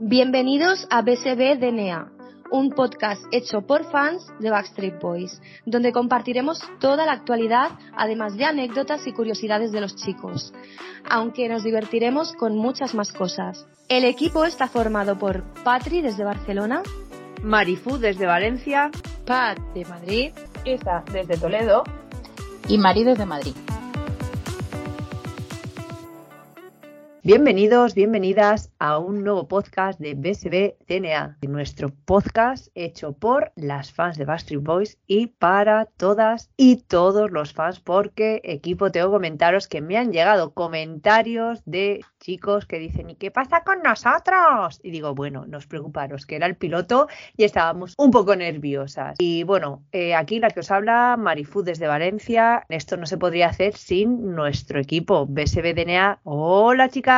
Bienvenidos a BSB DNA, un podcast hecho por fans de Backstreet Boys, donde compartiremos toda la actualidad, además de anécdotas y curiosidades de los chicos, aunque nos divertiremos con muchas más cosas. El equipo está formado por Patri desde Barcelona, Marifú desde Valencia, Pat de Madrid, Isa desde Toledo y Mari desde Madrid. Bienvenidos, bienvenidas a un nuevo podcast de BSB TNA, nuestro podcast hecho por las fans de Backstreet Boys y para todas y todos los fans, porque equipo tengo que comentaros que me han llegado comentarios de chicos que dicen ¿y qué pasa con nosotros? Y digo, bueno, no os preocuparos, que era el piloto y estábamos un poco nerviosas. Y bueno, eh, aquí la que os habla, Marifú desde Valencia, esto no se podría hacer sin nuestro equipo BSB DNA. Hola chicas.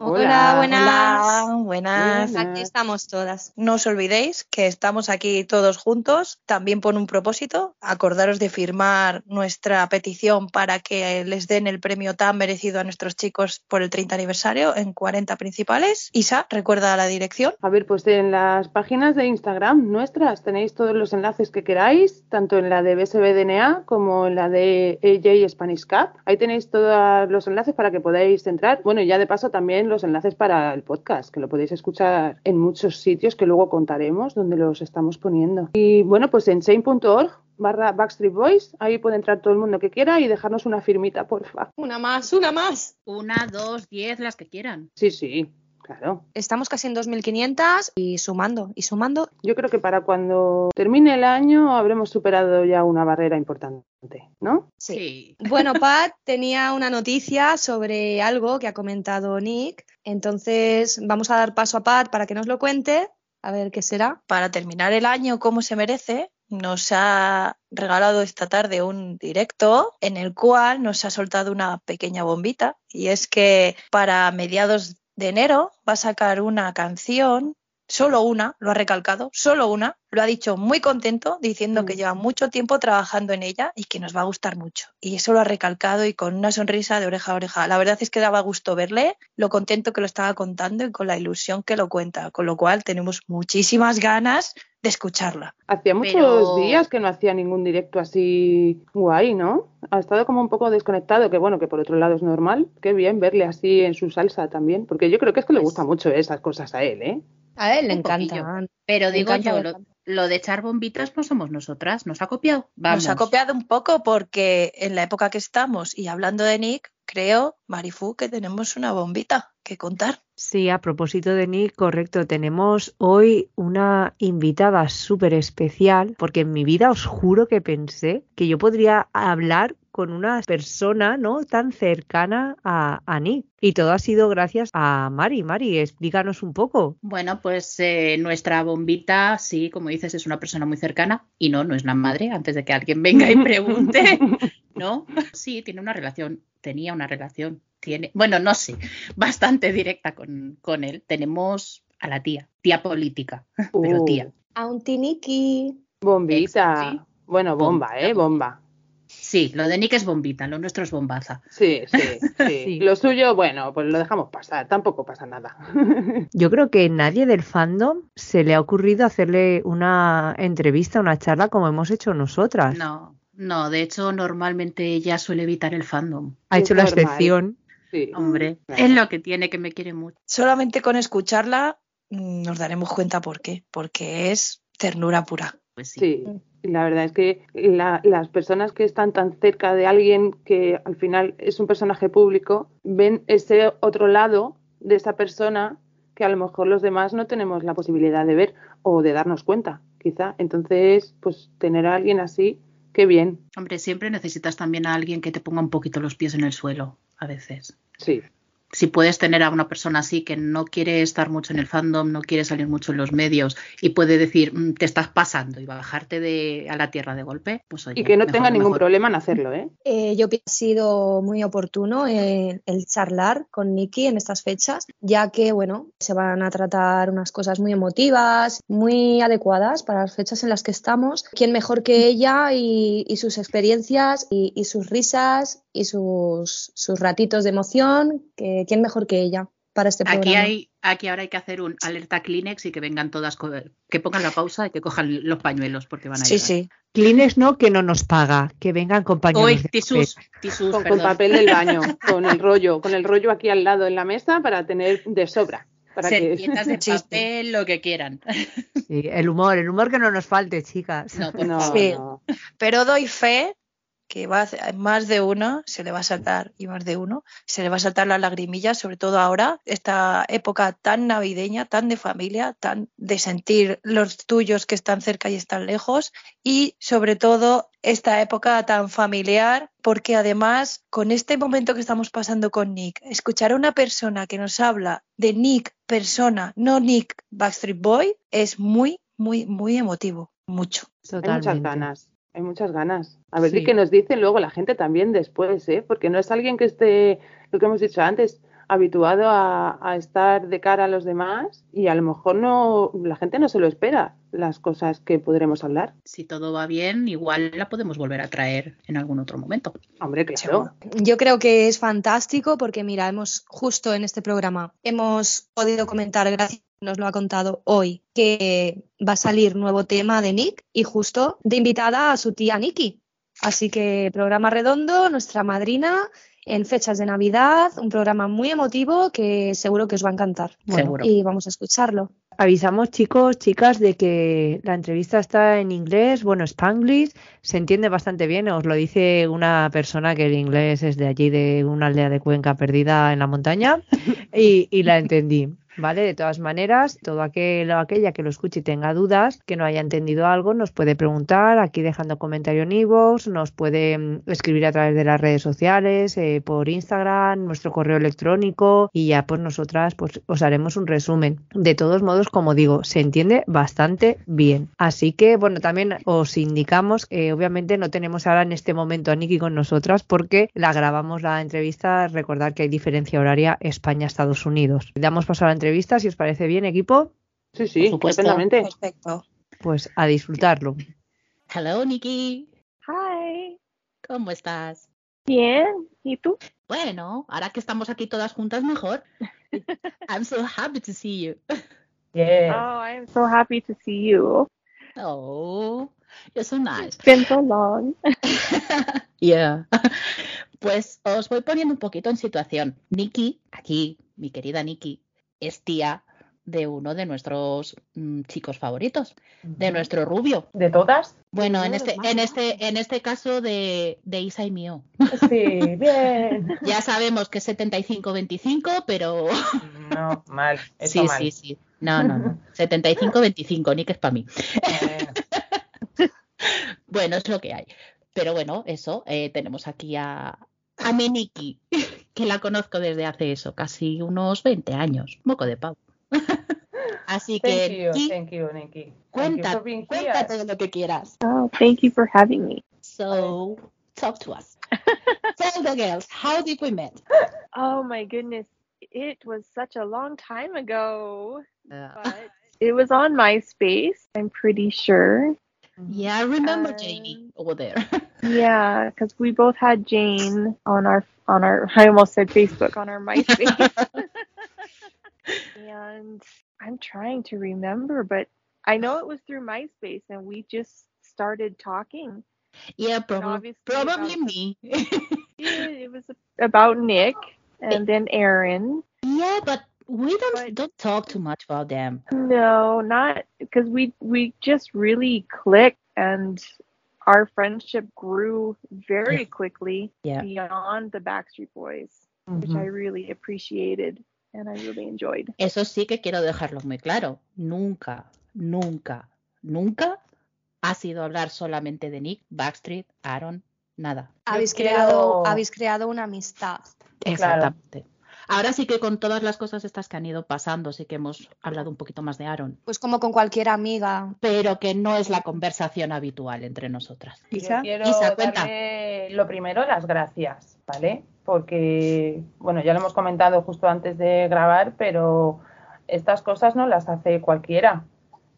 Hola, buenas. Hola, buenas. Aquí estamos todas. No os olvidéis que estamos aquí todos juntos, también por un propósito. Acordaros de firmar nuestra petición para que les den el premio tan merecido a nuestros chicos por el 30 aniversario en 40 principales. Isa, recuerda la dirección. A ver, pues en las páginas de Instagram nuestras tenéis todos los enlaces que queráis, tanto en la de BSBDNA como en la de AJ Spanish Cup. Ahí tenéis todos los enlaces para que podáis entrar. Bueno, ya de paso también los enlaces para el podcast, que lo podéis escuchar en muchos sitios que luego contaremos donde los estamos poniendo. Y bueno, pues en shane.org barra Backstreet Boys, ahí puede entrar todo el mundo que quiera y dejarnos una firmita, porfa. Una más, una más. Una, dos, diez, las que quieran. Sí, sí, claro. Estamos casi en 2.500 y sumando, y sumando. Yo creo que para cuando termine el año habremos superado ya una barrera importante. ¿No? Sí. Bueno, Pat tenía una noticia sobre algo que ha comentado Nick. Entonces vamos a dar paso a Pat para que nos lo cuente. A ver qué será. Para terminar el año como se merece, nos ha regalado esta tarde un directo en el cual nos ha soltado una pequeña bombita. Y es que para mediados de enero va a sacar una canción solo una, lo ha recalcado, solo una, lo ha dicho muy contento, diciendo que lleva mucho tiempo trabajando en ella y que nos va a gustar mucho. Y eso lo ha recalcado y con una sonrisa de oreja a oreja. La verdad es que daba gusto verle, lo contento que lo estaba contando y con la ilusión que lo cuenta, con lo cual tenemos muchísimas ganas de escucharla. Hacía muchos Pero- días que no hacía ningún directo así guay, ¿no? Ha estado como un poco desconectado, que bueno, que por otro lado es normal. Qué bien verle así en su salsa también, porque yo creo que es que le Pues- gusta mucho esas cosas a él, ¿eh? A él le Un encanta. poquillo. Pero digo encanta, yo, lo. Lo de echar bombitas no somos nosotras, nos ha copiado. Vamos. Nos ha copiado un poco porque en la época que estamos y hablando de Nick, creo, Marifú, que tenemos una bombita que contar. Sí, a propósito de Nick, correcto, tenemos hoy una invitada súper especial, porque en mi vida os juro que pensé que yo podría hablar con una persona no tan cercana a, a Nick. Y todo ha sido gracias a Mari. Mari, explícanos un poco. Bueno, pues eh, nuestra bombita, sí, como dices, es una persona muy cercana y no, no es la madre, antes de que alguien venga y pregunte, ¿no? Sí, tiene una relación, tenía una relación, tiene, bueno, no sé, bastante directa con, con él. Tenemos a la tía, tía política, pero tía. A un tiniki. Bombita. Sí. Bueno, bomba. ¿eh? Bomba. Sí, lo de Nick es bombita, lo nuestro es bombaza. Sí, sí, sí, Sí. Lo suyo, bueno, pues lo dejamos pasar, tampoco pasa nada. Yo creo que nadie del fandom se le ha ocurrido hacerle una entrevista, una charla como hemos hecho nosotras. No, no, de hecho, normalmente ella suele evitar el fandom. Ha Es hecho la normal. excepción. Sí. Hombre, Claro. es lo que tiene, que me quiere mucho. Solamente con escucharla mm, nos daremos cuenta por qué, porque es ternura pura. Pues sí. Sí, y la verdad es que la- las personas que están tan cerca de alguien que al final es un personaje público ven ese otro lado de esa persona que a lo mejor los demás no tenemos la posibilidad de ver o de darnos cuenta, quizá. Entonces, pues tener a alguien así, qué bien. Hombre, siempre necesitas también a alguien que te ponga un poquito los pies en el suelo, a veces. Sí, si puedes tener a una persona así que no quiere estar mucho en el fandom, no quiere salir mucho en los medios y puede decir mm, te estás pasando y bajarte de, a la tierra de golpe, pues oye, Y que no mejor tenga ningún mejor. problema en hacerlo, ¿eh? Eh, yo pienso que ha sido muy oportuno eh, el charlar con Nikki en estas fechas, ya que, bueno, se van a tratar unas cosas muy emotivas, muy adecuadas para las fechas en las que estamos. ¿Quién mejor que ella y, y sus experiencias y, y sus risas y sus, sus ratitos de emoción? Que, ¿Quién mejor que ella para este programa? Aquí hay, aquí ahora hay que hacer un alerta Kleenex y que vengan todas, que pongan la pausa y que cojan los pañuelos porque van a Sí, llegar. sí. Kleenex no, que no nos paga, que vengan compañeros. Hoy, tisús, tisús, Con, con papel del baño, con el rollo, con el rollo aquí al lado en la mesa para tener de sobra. Para que... De Chiste. papel, lo que quieran. Sí, el humor, el humor que no nos falte, chicas. No. Sí. no. Pero doy fe que va a hacer- más de uno se le va a saltar y más de uno se le va a saltar las lagrimillas, sobre todo ahora, esta época tan navideña, tan de familia, tan de sentir los tuyos que están cerca y están lejos y sobre todo esta época tan familiar porque además con este momento que estamos pasando con Nick, escuchar a una persona que nos habla de Nick persona, no Nick Backstreet Boy, es muy, muy, muy emotivo, mucho. Hay muchas Totalmente. ganas, hay muchas ganas. A ver Sí. qué nos dice luego la gente también después, ¿eh? Porque no es alguien que esté, lo que hemos dicho antes, habituado a, a estar de cara a los demás y a lo mejor no, la gente no se lo espera, las cosas que podremos hablar. Si todo va bien, igual la podemos volver a traer en algún otro momento. Hombre, claro. Seguro. Yo creo que es fantástico porque, mira, hemos justo en este programa hemos podido comentar, gracias nos lo ha contado hoy, que va a salir nuevo tema de Nick y justo de invitada a su tía Nikki. Así que programa redondo, nuestra madrina en fechas de Navidad, un programa muy emotivo que seguro que os va a encantar. Bueno, Seguro. Y vamos a escucharlo. Avisamos, chicos, chicas, de que la entrevista está en inglés, bueno, Spanglish, se entiende bastante bien, os lo dice una persona que el inglés es de allí, de una aldea de Cuenca perdida en la montaña, y, y la entendí. ¿Vale? De todas maneras, todo aquel o aquella que lo escuche y tenga dudas, que no haya entendido algo, nos puede preguntar aquí dejando comentario en iVoox, nos puede mm, escribir a través de las redes sociales, eh, por Instagram, nuestro correo electrónico y ya pues nosotras pues os haremos un resumen. De todos modos, como digo, se entiende bastante bien. Así que bueno, también os indicamos que obviamente no tenemos ahora en este momento a Nikki con nosotras porque la grabamos la entrevista, recordar que hay diferencia horaria España-Estados Unidos. Damos paso a la entrevista, si os parece bien, equipo, Sí, sí, estupendamente. Perfecto. pues a disfrutarlo. Hello, Nikki. Hi. ¿Cómo estás? Bien. ¿Y tú? Bueno, ahora que estamos aquí todas juntas, mejor. I'm so happy to see you. Oh, I am so happy to see you. Oh, you're so nice. It's been so long. Yeah. Pues os voy poniendo un poquito en situación. Nikki, aquí, mi querida Nikki, es tía de uno de nuestros mm, chicos favoritos, de nuestro rubio. ¿De todas? Bueno, en este, en este, en este caso de, de Isa y mío. Sí, bien. Ya sabemos que es 75-25, pero No, mal. Eso sí, mal. sí, sí. No, no, no. 75-25, Nick es para mí. Bueno, Bueno, es lo que hay. Pero bueno, eso, eh, tenemos aquí a, a mi Nikki, que la conozco desde hace eso, casi unos 20 años. Moco de pavo. Así thank que, you, Nikki, thank you, Nikki. Thank you cuenta, for cuéntate de lo que quieras. Oh, thank you for having me. So, talk to us. Tell the girls, how did we met? Oh my goodness. It was such a long time ago, Uh, but it was on MySpace, I'm pretty sure. yeah, I remember Uh, Janie over there. Yeah, because we both had Jane on our on our I almost said Facebook on our MySpace. and I'm trying to remember, but I know it was through MySpace and we just started talking. yeah, probably, probably about- me. Yeah, it was about Nick and then Aaron. yeah, but we don't But- don't talk too much about them. No, not because we we just really clicked and our friendship grew very quickly Yeah. beyond the Backstreet Boys, which I really appreciated and I really enjoyed. Eso sí que quiero dejarlo muy claro. Nunca, nunca, nunca ha sido hablar solamente de Nick, Backstreet, Aaron, nada. Habéis, creado, habéis creado una amistad. Claro. Ahora sí que con todas las cosas estas que han ido pasando, sí que hemos hablado un poquito más de Aaron, Pues como con cualquier amiga. pero que no es la conversación habitual entre nosotras. Yo Isa, quiero Isa, cuenta. darle lo primero las gracias, ¿vale? Porque, bueno, ya lo hemos comentado justo antes de grabar, pero estas cosas no las hace cualquiera.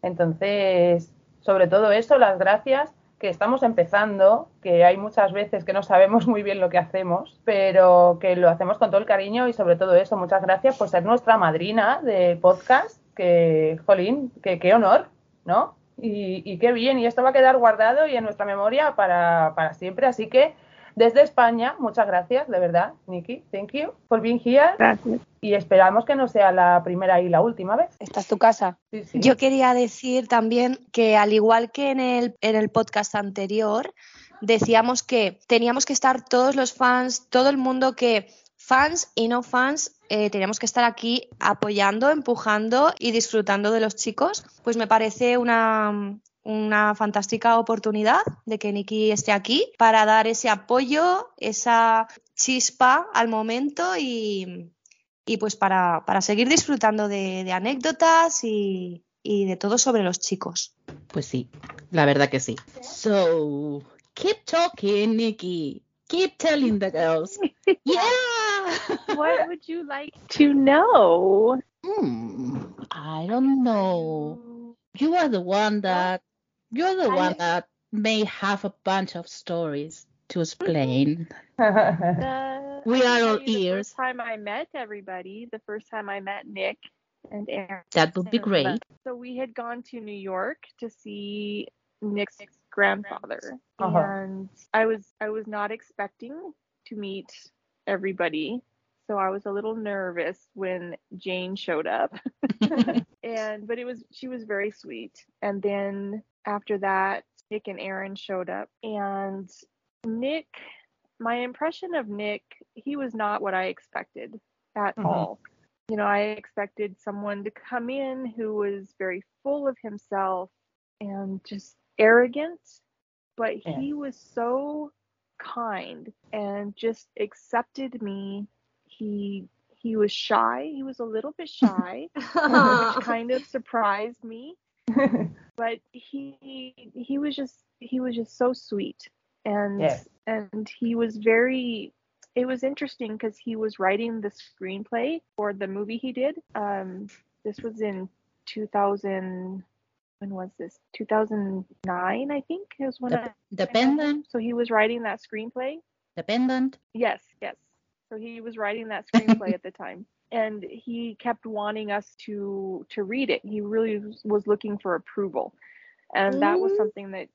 Entonces, sobre todo eso, las gracias, que estamos empezando, que hay muchas veces que no sabemos muy bien lo que hacemos, pero que lo hacemos con todo el cariño y sobre todo eso, muchas gracias por ser nuestra madrina de podcast, que, jolín, que qué honor, ¿no? Y, y qué bien, y esto va a quedar guardado y en nuestra memoria para, para siempre, así que desde España, muchas gracias, de verdad, Nikki, thank you for being here Gracias. y esperamos que no sea la primera y la última vez. Esta es tu casa. Sí, sí. Yo quería decir también que al igual que en el, en el podcast anterior, decíamos que teníamos que estar todos los fans, todo el mundo que fans y no fans, eh, teníamos que estar aquí apoyando, empujando y disfrutando de los chicos. Pues me parece una, una fantástica oportunidad de que Nikki esté aquí para dar ese apoyo, esa chispa al momento y, y pues para, para seguir disfrutando de, de anécdotas y, y de todo sobre los chicos. Pues sí, la verdad que sí. So, keep talking, Nikki. Keep telling the girls. Yeah. What would you like to know? Hmm, I don't know. You are the one that you're the I- one that may have a bunch of stories to explain. The, We are all you the ears. First time I met everybody, the first time I met Nick and Aaron. That would be great. So we had gone to New York to see Nick's grandfather, Uh-huh. and I was I was not expecting to meet everybody, so I was a little nervous when Jane showed up. and but it was she was very sweet. And then after that, Nick and Aaron showed up, and Nick, my impression of Nick, he was not what I expected at Mhm. all you know, I expected someone to come in who was very full of himself and just arrogant, but Yeah. he was so kind and just accepted me. He he was shy. He was a little bit shy, which kind of surprised me. But he he was just he was just so sweet and Yes. and he was very it was interesting because he was writing the screenplay for the movie he did. Um, this was in 2000. When was this? 2009, I think. It was when Dep- I, Dependent, so he was writing that screenplay. dependent. Yes, yes. So he was writing that screenplay at the time, and he kept wanting us to to read it. He really was- was looking for approval, and that was Mm. something that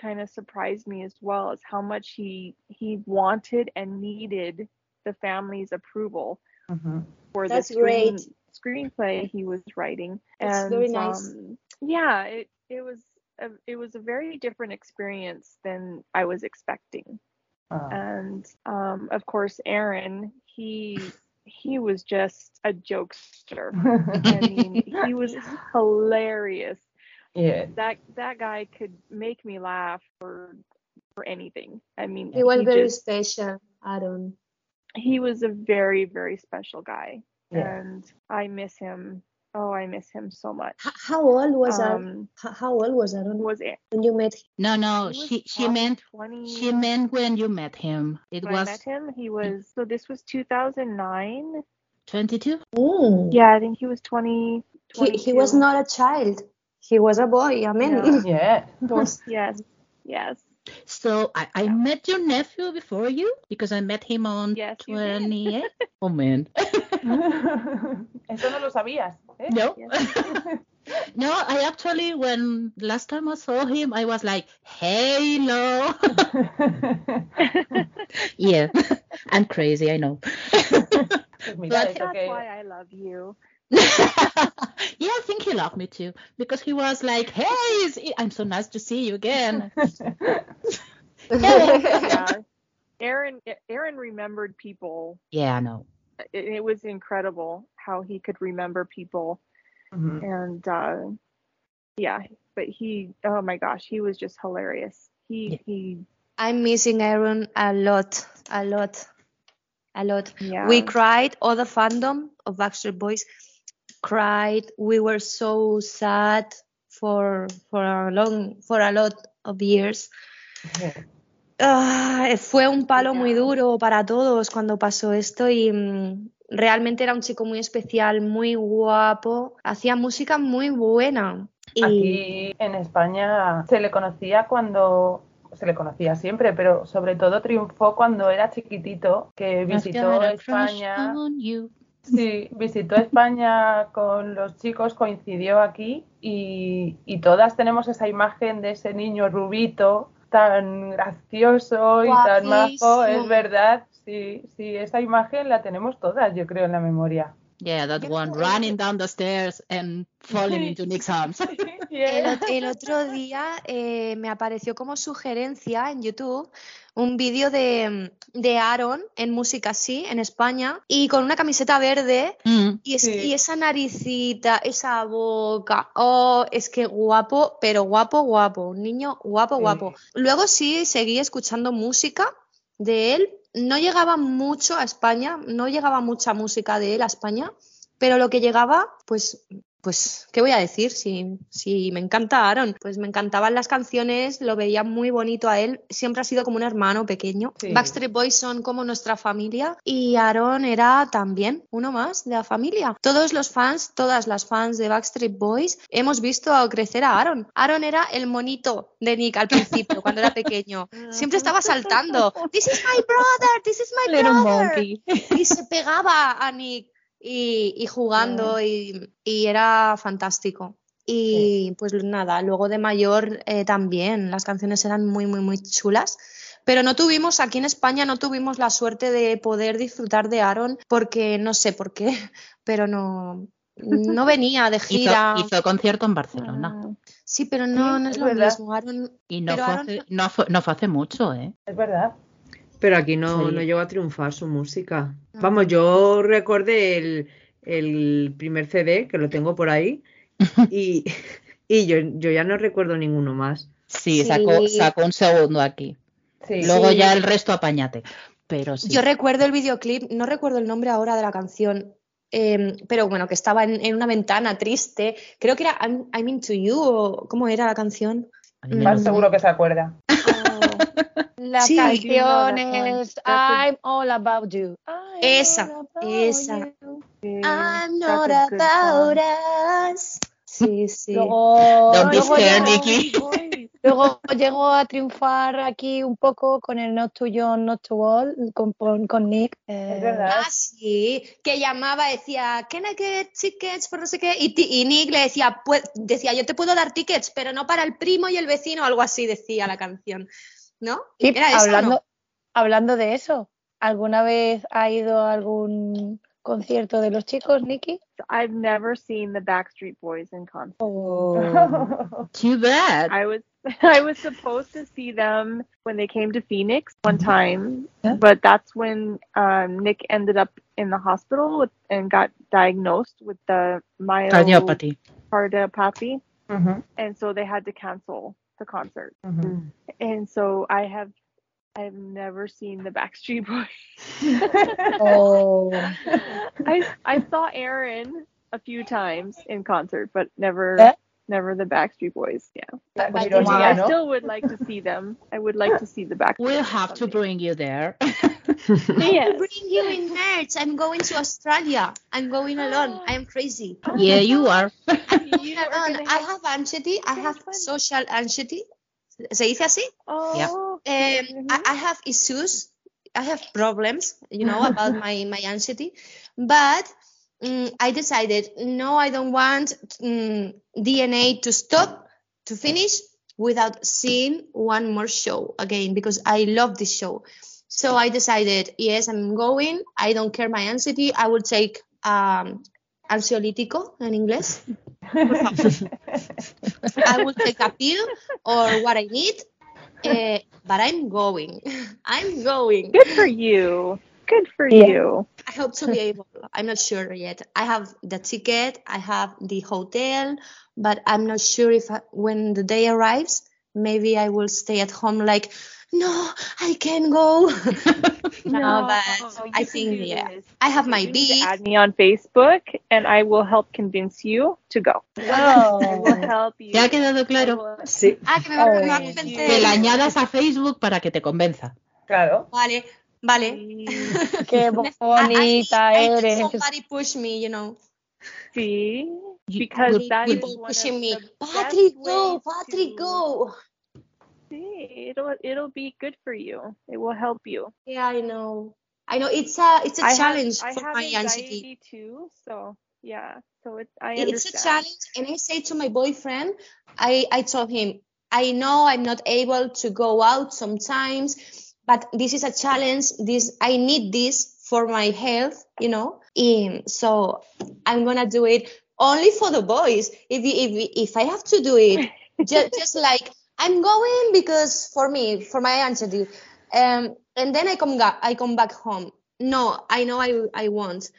kind of surprised me as well, as how much he he wanted and needed the family's approval Mhm. for That's the screen, great. screenplay he was writing. That's and very nice. um, yeah, it it was a, it was a very different experience than I was expecting Ah. and um, of course aaron he he was just a jokester i mean he was hilarious yeah. that that guy could make me laugh for for anything i mean He was very just- special, Aaron. he was a very very special guy Yeah. and i miss him oh i miss him so much H- how old was Aaron? um H- How old was Aaron was it when you met him? No, no, she she meant 20 she meant when you met him. It when i met him he was so this was 2009 22. Mm. yeah i think he was 20 He, he was not a child. He was a boy. I mean, No. Yeah. was Yes, yes, So I, I met your nephew before you because I met him on Yes, 28. oh man. Eso no lo sabías. ¿eh? No. no, I actually when last time I saw him I was like, "Hello." yeah. I'm crazy, I know. Pues mira, But That's que- why I love you. yeah, I think he loved me too because he was like, "Hey, I'm so nice to see you again." Yeah, Aaron. Aaron remembered people. yeah, I know. It, it was incredible how he could remember people, Mhm. and uh, yeah. But he, oh my gosh, he was just hilarious. He Yeah. he I'm missing Aaron a lot, a lot. a lot. Yeah. We cried, all the fandom of Backstreet Boys cried. We were so sad for for a long for a lot of years. Ah, fue un palo muy duro para todos cuando pasó esto y mm, realmente era un chico muy especial, muy guapo, hacía música muy buena. Y Aquí en España se le conocía cuando se le conocía siempre, pero sobre todo triunfó cuando era chiquitito, que visitó España. Sí, visitó España con los chicos, coincidió aquí y, y todas tenemos esa imagen de ese niño rubito tan gracioso y tan majo, es verdad. Sí, sí, esa imagen la tenemos todas, yo creo, en la memoria. Yeah, that one running down the stairs and falling into Nick's arms. El, ot- el otro día eh, me apareció como sugerencia en YouTube un vídeo de, de Aaron en música así, en España, y con una camiseta verde. Mm. Y, es- Sí. y esa naricita, esa boca, oh, es que guapo, pero guapo, guapo, un niño guapo, Sí. guapo. Luego sí seguí escuchando música de él, no llegaba mucho a España, no llegaba mucha música de él a España, pero lo que llegaba, pues, pues, ¿qué voy a decir? Si, si me encanta Aaron, pues me encantaban las canciones, lo veía muy bonito a él, siempre ha sido como un hermano pequeño. Sí. Backstreet Boys son como nuestra familia y Aaron era también uno más de la familia. Todos los fans, todas las fans de Backstreet Boys hemos visto crecer a Aaron. Aaron era el monito de Nick al principio, cuando era pequeño. Siempre estaba saltando. This is my brother, this is my Little brother y se pegaba a Nick y, y jugando y, y era fantástico. Y pues nada, luego de mayor eh, también las canciones eran muy, muy, muy chulas. Pero no tuvimos, aquí en España no tuvimos la suerte de poder disfrutar de Aaron porque no sé por qué, pero no, no venía de gira. hizo concierto en Barcelona. Sí, pero no, es es lo verdad. mismo. Aaron, Y no fue, Aaron- hace, no, fue, no fue hace mucho, ¿eh? Es verdad. Pero aquí no, Sí. no llegó a triunfar su música. Vamos, yo recordé el, el primer CD, que lo tengo por ahí, y, y yo, yo ya no recuerdo ninguno más. Sí, Sí. Sacó, sacó un segundo aquí. Sí. Luego Sí. ya el resto apáñate. Pero sí. Yo recuerdo el videoclip, no recuerdo el nombre ahora de la canción, em, pero bueno, que estaba en, en una ventana triste. Creo que era I'm, I'm Into You o ¿cómo era la canción? Más seguro que se acuerda. La Sí. canción I do know that one. es That's a- I'm all about you. I'm Esa, about esa. you. I'm not about us. Sí, sí. Don't be scared, Nicky. Luego llegó a triunfar aquí un poco con el Not to Young, Not to All, con, con, Nick. eh, Es verdad. Ah, sí, que llamaba, decía, can I get tickets por no sé qué? Y, ti- y Nick le decía, "Pue- decía, yo te puedo dar tickets, pero no para el primo y el vecino, algo así decía la canción, ¿no? Sí, ¿Era esa o no? hablando, hablando de eso, ¿alguna vez ha ido a algún concierto de los chicos, Nicky? I've never seen the Backstreet Boys in concert. Oh, Too bad. I was I was supposed to see them when they came to Phoenix one mm-hmm. time, Yeah. but that's when um, Nick ended up in the hospital with, and got diagnosed with the Cardiopathy. myocardiopathy, Ujú, mm-hmm. and so they had to cancel the concert. ujú. And so I have I've never seen the Backstreet Boys. Oh. I I saw Aaron a few times in concert, but never Yeah. never the Backstreet Boys. Yeah. Pues But ironía, I still would like to see them. I would like to see the Backstreet We'll Boys have to bring you there. Yes. Bring you in March. I'm going to Australia. I'm going alone. I am crazy. yeah, you are. You are Alone. I have- have anxiety. I have social anxiety. ¿Se dice así? Oh. Um, I, I have issues. I have problems, you know, about my, my anxiety. But mm, I decided, no, I don't want mm, DNA to stop, to finish without seeing one more show again because I love this show. So I decided, yes, I'm going. I don't care my anxiety. I will take um, ansiolítico en inglés. I will take a pill or what I need. eh, but I'm going. I'm going. Good for you. Good for Yeah. you. I hope to be able. I'm not sure yet. I have the ticket. I have the hotel, but I'm not sure if I, when the day arrives, maybe I will stay at home like no, I can't go. No, but you I can think, yeah. this. I have my You beef. Add me on Facebook, and I will help convince you to go. I will help you. ¿Te ha quedado I claro? Sí, Ah, que me va a- me va a Ay, convencer. Que la añadas a Facebook para que te convenza. claro. Vale, vale. Qué bonita I, I eres. somebody push me, you know. You- because good- that is People one pushing me. Patrick, go, Patrick, to- go. See, it'll it'll be good for you. It will help you. Yeah, I know. I know it's a it's a I challenge have, I for have my anxiety. too, so yeah. So it, I understand. It's a challenge, and I say to my boyfriend, I I told him, I know I'm not able to go out sometimes, but this is a challenge. This I need this for my health, you know. Um, so I'm gonna do it only for the boys. If if if I have to do it, just just like I'm going because for me, for my anxiety, um, and then I come back I come back home. No, I know I I won't,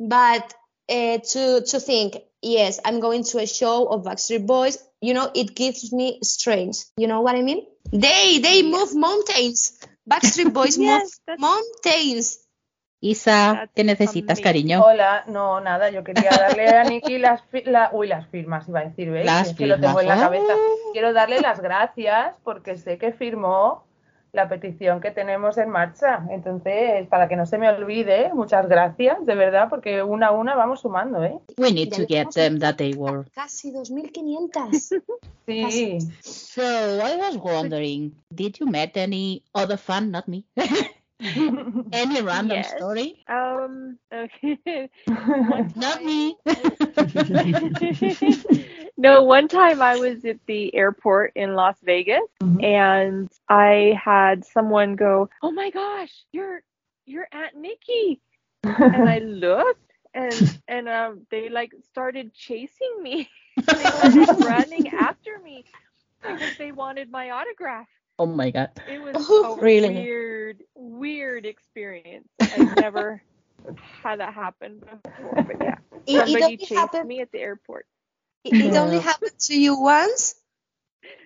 but uh, to to think yes i'm going to a show of backstreet boys you know it gives me strength. You know what i mean? They they move mountains. Backstreet boys Yes, move mountains Isa, ¿qué necesitas, cariño? Hola, no, nada, yo quería darle a Nikki las, fi- la- uy, las firmas, iba a decir, ¿veis? Las es que lo tengo en la firmas. cabeza. Quiero darle las gracias porque sé que firmó la petición que tenemos en marcha. Entonces, para que no se me olvide, muchas gracias, de verdad, porque una a una vamos sumando, ¿eh? We need to get them that they were. casi 2500 Sí. So I was wondering, did you met any other fan, not me? any random Yes. story? Um. Okay. Not me. no, one time I was at the airport in Las Vegas Mhm. and I had someone go, "Oh my gosh, you're you're Aunt Nikki," and I looked and and um, they like started chasing me. they started running after me because they wanted my autograph. Oh my god. It was oh, a Really? weird, weird experience. I've never had that happen before, but yeah, it, it somebody only chased happened me at the airport. it, it only uh. happened to you once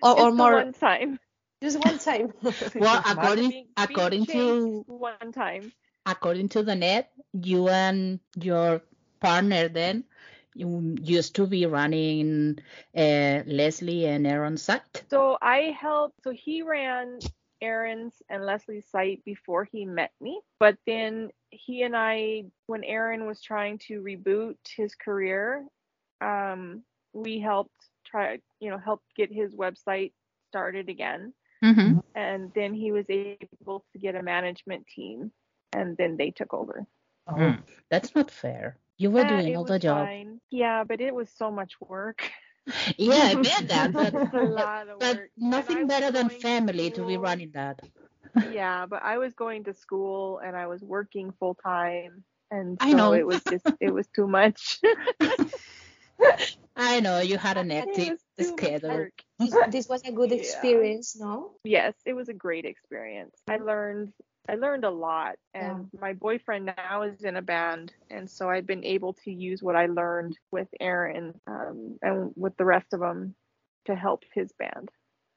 or, Just or more one time. just one time Well, Being- according being according to one time. according to the net, you and your partner then you used to be running uh, Leslie and Aaron's site. So I helped. So he ran Aaron's and Leslie's site before he met me, but then he and I, when Aaron was trying to reboot his career, um, we helped try, you know, help get his website started again. Mm-hmm. And then he was able to get a management team, and then they took over. Oh. That's not fair. You were doing all the was job. fine. Yeah, but it was so much work. Yeah, I bet that. But, It's a lot of but work. And I nothing better than going to family to be running that. yeah, but I was going to school and I was working full time, and I so know. it was just it was too much. I know you had an it hectic was too much schedule. this, this was a good Yeah. experience no Yes, it was a great experience. I learned I learned a lot, and my boyfriend now is in a band, and so I've been able to use what I learned with Aaron um, and with the rest of them to help his band.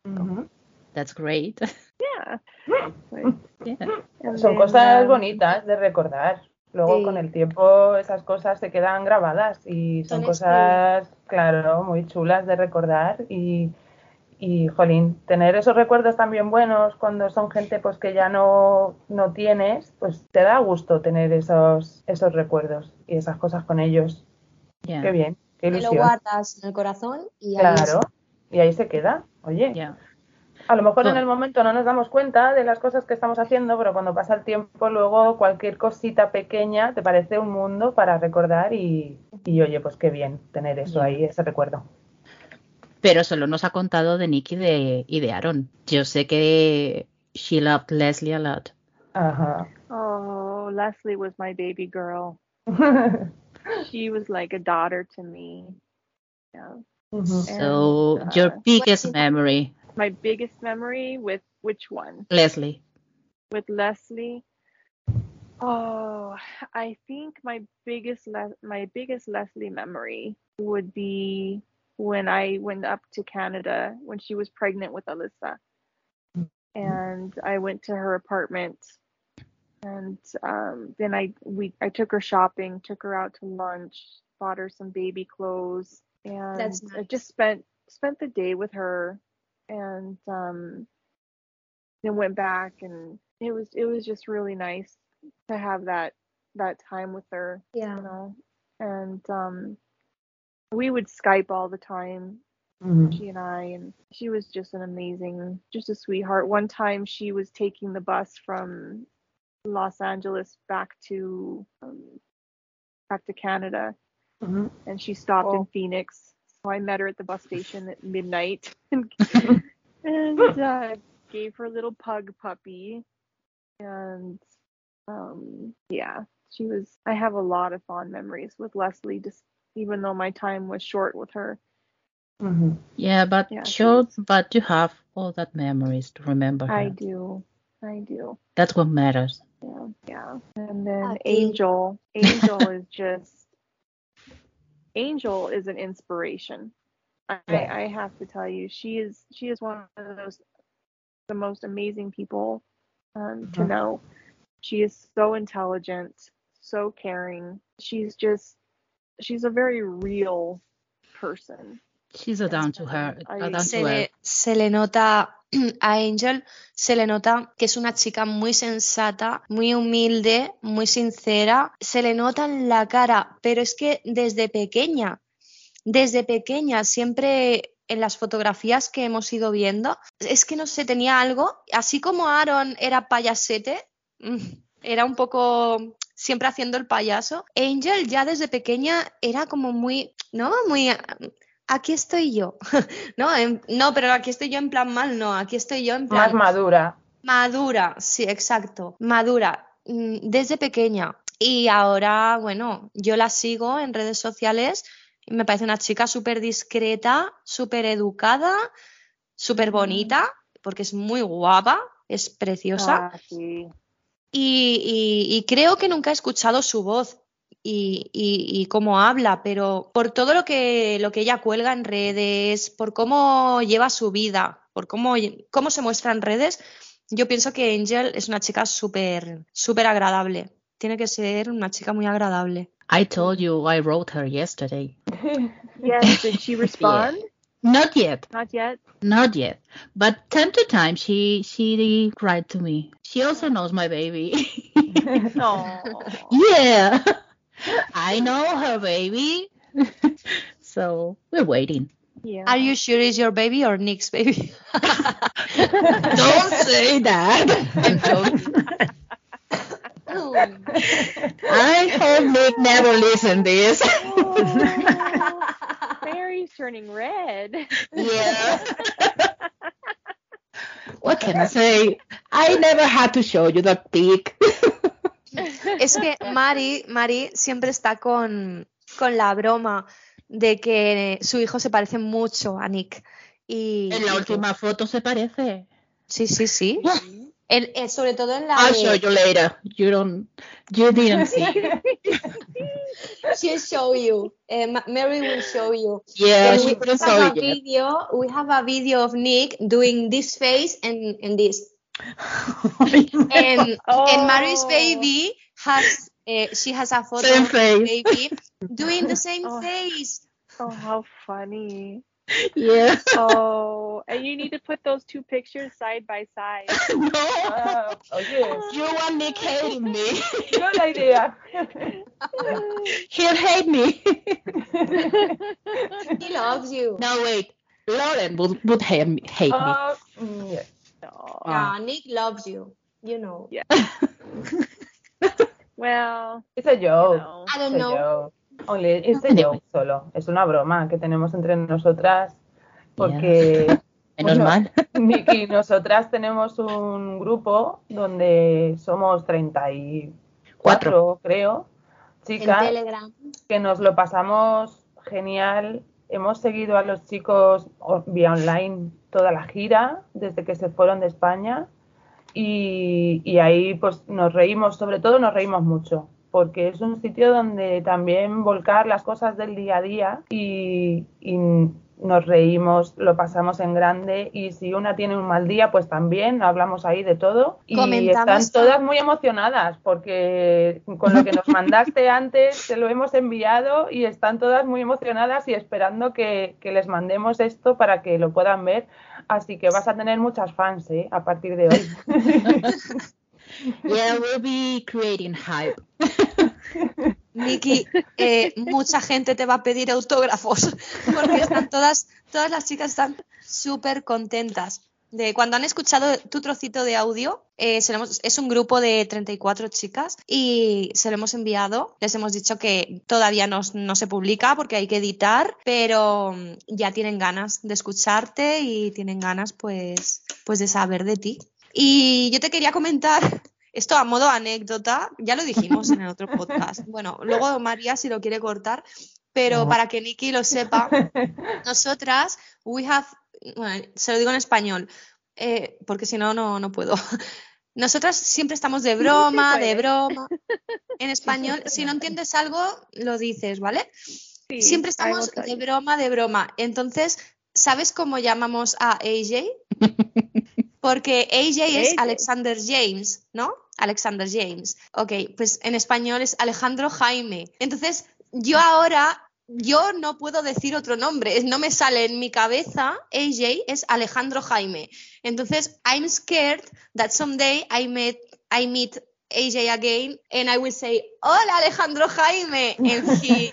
Ujú. That's great. Yeah. Yeah. and Son then, cosas um, bonitas de recordar. Luego Sí. con el tiempo esas cosas se quedan grabadas y son Son cosas, claro, muy chulas de recordar y, y, jolín, tener esos recuerdos también buenos cuando son gente pues que ya no, no tienes, pues te da gusto tener esos, esos recuerdos y esas cosas con ellos. Yeah. Qué bien, qué te lo ilusión. guardas en el corazón y ahí Claro, y ahí se queda. Oye, Yeah. a lo mejor en el momento no nos damos cuenta de las cosas que estamos haciendo, pero cuando pasa el tiempo, luego cualquier cosita pequeña te parece un mundo para recordar y, y oye, pues qué bien tener eso ahí, ese recuerdo. Pero solo nos ha contado de Nicky de, y de Aaron. Yo sé que she loved Leslie a lot. Ajá. Oh, Leslie was my baby girl. She was like a daughter to me. Yeah. Ujú. So And, your uh, biggest is- memory, My biggest memory with which one? Leslie. With Leslie. Oh, I think my biggest Le- my biggest Leslie memory would be when I went up to Canada when she was pregnant with Alyssa. and I went to her apartment. And um, then I we I took her shopping, took her out to lunch, bought her some baby clothes, and That's I just spent spent the day with her, and um, then went back, and it was it was just really nice to have that that time with her, Yeah. you know, and um, we would Skype all the time, Mhm. she and I, and she was just an amazing, just a sweetheart. One time she was taking the bus from Los Angeles back to um, back to Canada, Mhm. and she stopped Oh. in Phoenix. So I met her at the bus station at midnight and, and uh, gave her a little pug puppy, and um, yeah, she was. I have a lot of fond memories with Leslie, just even though my time was short with her. Mhm. Yeah, but Yeah, she sure, but you have all that memories to remember her. I do. I do. That's what matters. Yeah, yeah. And then I Angel, Angel is just Angel is an inspiration. I, Yeah. I have to tell you, she is she is one of those the most amazing people um, to Mhm. know. She is so intelligent, so caring. She's just she's a very real person. She's a down to her, a down Se to le, earth. se le nota a Angel, se le nota que es una chica muy sensata, muy humilde, muy sincera. Se le nota en la cara, pero es que desde pequeña, desde pequeña, siempre en las fotografías que hemos ido viendo, es que no sé, tenía algo, así como Aaron era payasete, mm, era un poco siempre haciendo el payaso, Angel ya desde pequeña era como muy, ¿no? Muy, aquí estoy yo. No, en- no, pero aquí estoy yo en plan mal, no, aquí estoy yo en Más plan madura. madura, sí, exacto, madura, mm, desde pequeña. Y ahora, bueno, yo la sigo en redes sociales y me parece una chica súper discreta, súper educada, súper bonita, porque es muy guapa, es preciosa. Ah, sí. Y, y- y creo que nunca he escuchado su voz y, y- y cómo habla, pero por todo lo que, lo que ella cuelga en redes, por cómo lleva su vida, por cómo, cómo se muestra en redes, yo pienso que Angel es una chica súper, súper agradable. Tiene que ser una chica muy agradable. I told you I wrote her yesterday. Yes, did she respond? Not yet, Not yet. not yet. But time to time she she cried to me. She also knows my baby. No. yeah, I know her baby. so we're waiting. Yeah. Are you sure it's your baby or Nick's baby? Don't say that. I'm joking. I hope Nick never listen this. Oh. Mary's turning red. yeah. what can I say? I never had to show you that pic. Es que Mari, Mari siempre está con, con la broma de que su hijo se parece mucho a Nick. Y, en la y- última foto se parece. Sí, sí, sí. En- en- sobre todo en la I'll de- show you later. You don't. You didn't see. She'll show you. Eh, Ma- Mary will show you. Yeah, And she we couldn't have show a video. We have a video of Nick doing this face and, and this. And, and Mary's Oh. baby has uh, she has a photo Same of face. baby doing the same Oh. face. Oh, how funny. Yeah. Oh, and you need to put those two pictures side by side. no. Ah, oye, You want Nick hating me. yo la idea. He'll hate me. He loves you. no, wait. Lauren would, would hate me. Hate me. Ah, mm. No. Yeah, Nick loves you. You know. Yeah. Well, It's a you joke. know. I don't It's a know. It's a joke solo. Es una broma que tenemos entre nosotras porque Menos Bueno. mal. Nicky y nosotras tenemos un grupo donde somos 34, Cuatro. creo, En chicas, Telegram. que nos lo pasamos genial. Hemos seguido a los chicos vía online toda la gira desde que se fueron de España y, y ahí pues nos reímos, sobre todo nos reímos mucho. Porque es un sitio donde también volcar las cosas del día a día y, y nos reímos, lo pasamos en grande y si una tiene un mal día, pues también hablamos ahí de todo y Comentamos están todas muy emocionadas porque con lo que nos mandaste antes te lo hemos enviado y están todas muy emocionadas y esperando que, que les mandemos esto para que lo puedan ver. Así que vas a tener muchas fans ¿eh? a partir de hoy. Yeah, we'll be creating hype. Miki, eh, mucha gente te va a pedir autógrafos porque están todas, todas las chicas están súper contentas. De cuando han escuchado tu trocito de audio, eh, es un grupo de 34 chicas y se lo hemos enviado. Les hemos dicho que todavía no, no se publica porque hay que editar, pero mm, ya tienen ganas de escucharte y tienen ganas pues, pues de saber de ti. Y yo te quería comentar esto a modo anécdota, ya lo dijimos en el otro podcast. Bueno, luego María si lo quiere cortar, pero No. para que Nikki lo sepa, nosotras, we have, bueno, se lo digo en español, eh, porque si no, no, no puedo. Nosotras siempre estamos de broma, de broma. En español, si no entiendes algo, lo dices, ¿vale? Siempre estamos de broma, de broma. Entonces, ¿sabes cómo llamamos a AJ? Porque AJ es. Alexander James, ¿no? Alexander James. Ok, pues en español es Alejandro Jaime. Entonces, yo ahora, yo no puedo decir otro nombre, no me sale en mi cabeza, AJ es Alejandro Jaime. Entonces, I'm scared that someday I met, I meet AJ again and I will say, hola Alejandro Jaime. And he,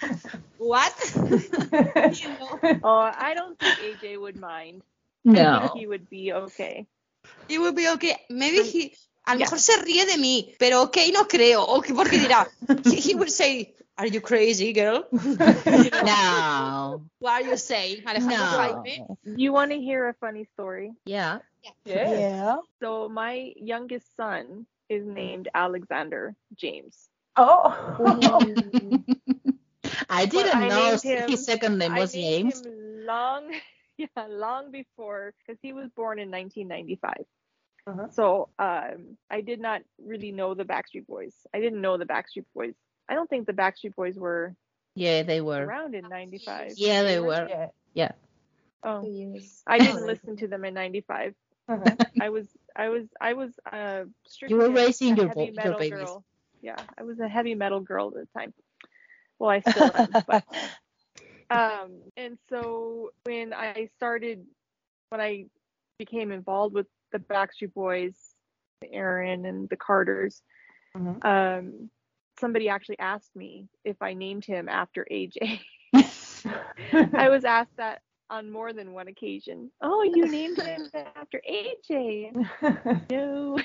what? You know, Oh, I don't think AJ would mind. I No. think he would be okay. He would be okay. Maybe he, a lo Yeah. mejor se ríe de mí, pero ok, no creo. Ok, porque dirá, he, he will say, are you crazy, girl? No. What are you saying, Alejandro No. You want to hear a funny story? Yeah. Yeah. Yeah. So my youngest son is named Alexander James. Oh. I didn't I know named him- his second name I was named James. him long, yeah, long before because he was born in 1995. Uh-huh. So um, I did not really know the Backstreet Boys. I didn't know the Backstreet Boys. I don't think the Backstreet Boys were Yeah, they were. around in 95. Yeah, they were. Yeah. Oh, Yes. I didn't listen to them in 95. Uh-huh. I was, I was, I was uh, strictly were raising your heavy your metal babies. girl. Yeah, I was a heavy metal girl at the time. Well, I still am, but um, and so when I started, when I became involved with the Backstreet Boys, Aaron and the Carters, Mhm. um, somebody actually asked me if I named him after AJ. I was asked that on more than one occasion. Oh, you named him after AJ. No.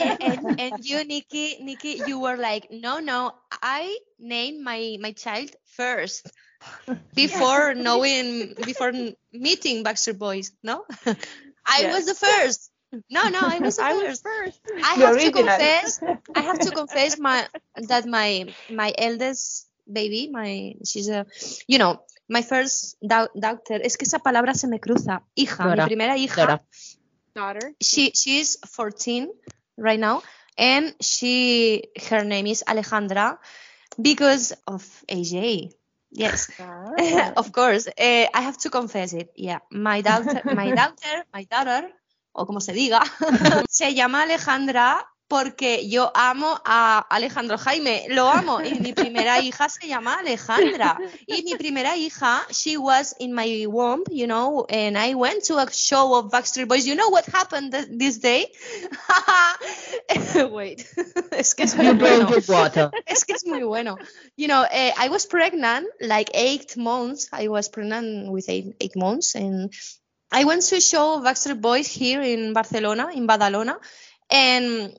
and, and, and you, Nikki, Nikki, you were like, no, no, I named my my child first before knowing, before meeting Baxter Boys. No, I Yes. was the first. No, no, I was the I first. was first. I The have to confess, I have to confess my that my my eldest baby, my she's a, you know, my first dau- daughter. Es que esa palabra se me cruza. Hija, Dora, mi primera hija. Dora. Daughter. She she's 14 right now, and she her name is Alejandra because of AJ. Yes. Of course, eh, I have to confess it. Yeah, my daughter, my daughter, my daughter, o como se diga, se llama Alejandra porque yo amo a Alejandro Jaime, lo amo. Y mi primera hija se llama Alejandra. Y mi primera hija, she was in my womb, you know, and I went to a show of Backstreet Boys. You know what happened th- this day? Wait, es que es muy bueno. Es que es muy bueno. You know, eh, I was pregnant like eight months. I was pregnant with eight, eight months, and I went to a show of Backstreet Boys here in Barcelona, in Badalona, and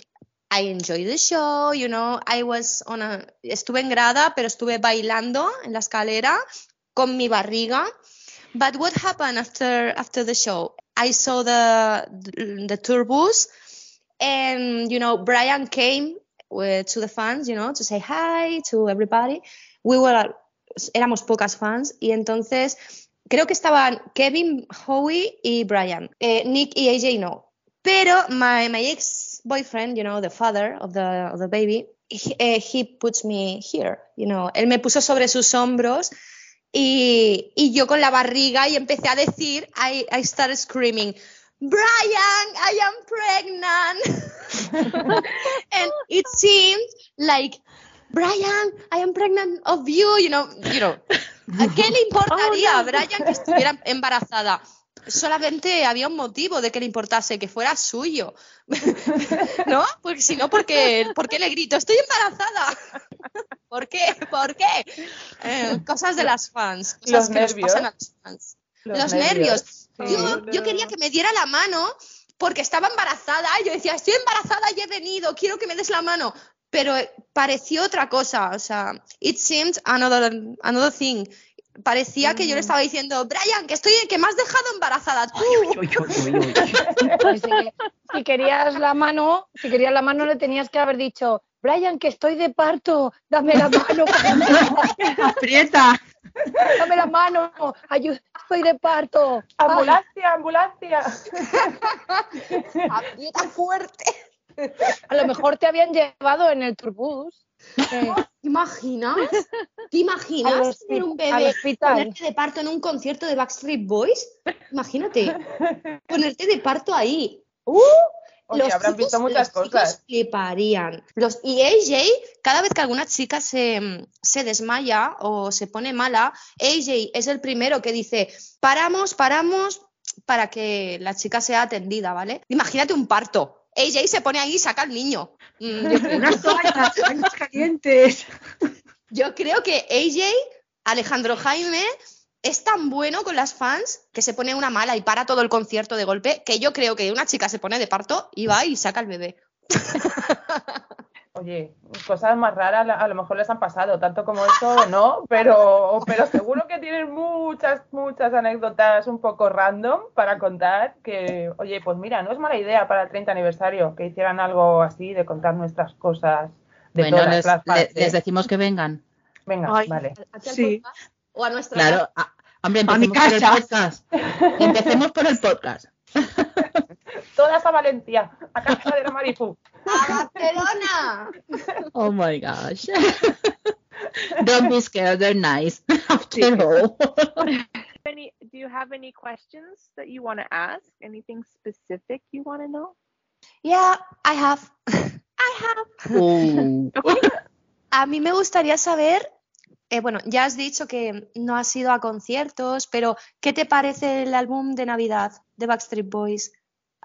I enjoyed the show. You know, I was on a, estuve en grada, pero estuve bailando en la escalera con mi barriga. But what happened after after the show? I saw the the, tour bus, and you know, Brian came with, to the fans, you know, to say hi to everybody. We were, éramos pocas fans y entonces creo que estaban Kevin, Howie y Brian. Eh, Nick y AJ no. Pero my, my ex boyfriend, you know, the father of the, of the baby, he, eh, he puts me here, you know. Él me puso sobre sus hombros y, y yo con la barriga y empecé a decir, I, I started screaming, Brian, I am pregnant. and it seemed like, Brian, I am pregnant of you, you know, you know. ¿A qué le importaría a Brian que estuviera embarazada? Solamente había un motivo de que le importase, que fuera suyo. ¿No? Porque si no, ¿por qué, ¿por qué le grito? Estoy embarazada. ¿Por qué? ¿Por qué? Eh, cosas de las fans. Cosas Los que nos nervios. pasan a los fans. Los, nervios. Yo, yo quería que me diera la mano porque estaba embarazada. y Yo decía, estoy embarazada y he venido, quiero que me des la mano. Pero eh, pareció otra cosa. O sea, it seemed another, another thing. Parecía que yo le estaba diciendo, Brian, que estoy, que me has dejado embarazada tú. Pues si, si querías la mano, si querías la mano le tenías que haber dicho, Brian, que estoy de parto, dame la mano, Aprieta. dame la mano, ayuda, estoy de parto. Ay, Ambulancia, ambulancia. Aprieta fuerte. a lo mejor te habían llevado en el turbús. ¿Te imaginas? ¿Te imaginas tener un bebé ponerte de parto en un concierto de Backstreet Boys? Imagínate, ponerte de parto ahí. ¡Uh! Oye, habrán visto muchas los chicos cosas. fliparían. Los, y AJ, cada vez que alguna chica se, se desmaya o se pone mala, AJ es el primero que dice, paramos, paramos, para que la chica sea atendida, ¿vale? Imagínate un parto. AJ se pone ahí y saca al niño. Mm, yo creo- Unas toallas, toallas calientes. yo creo que AJ, Alejandro Jaime, es tan bueno con las fans que se pone una mala y para todo el concierto de golpe, que yo creo que una chica se pone de parto y va y saca al bebé. Oye, cosas más raras a a lo mejor les han pasado, tanto como eso no, pero, pero seguro que tienen muchas, muchas anécdotas un poco random para contar que, oye, pues mira, no es mala idea para el 30 aniversario que hicieran algo así de contar nuestras cosas de Bueno, todas les, las partes. les decimos que vengan. Venga, Ay, vale. ¿Aquí al Sí. ¿O a nuestra Claro. a- hombre, A mi empecemos por el casa. podcast. Empecemos por el podcast. Todas a Valencia, a casa de la Marifu. ¡A Barcelona! Oh my gosh. Don't be scared, they're nice. After all. Any, do you have any questions that you want to ask? Anything specific you want to know? Yeah, I have. I have. Oh. A mí me gustaría saber, eh, bueno, ya has dicho que no has ido a conciertos, pero ¿qué te parece el álbum de Navidad de Backstreet Boys?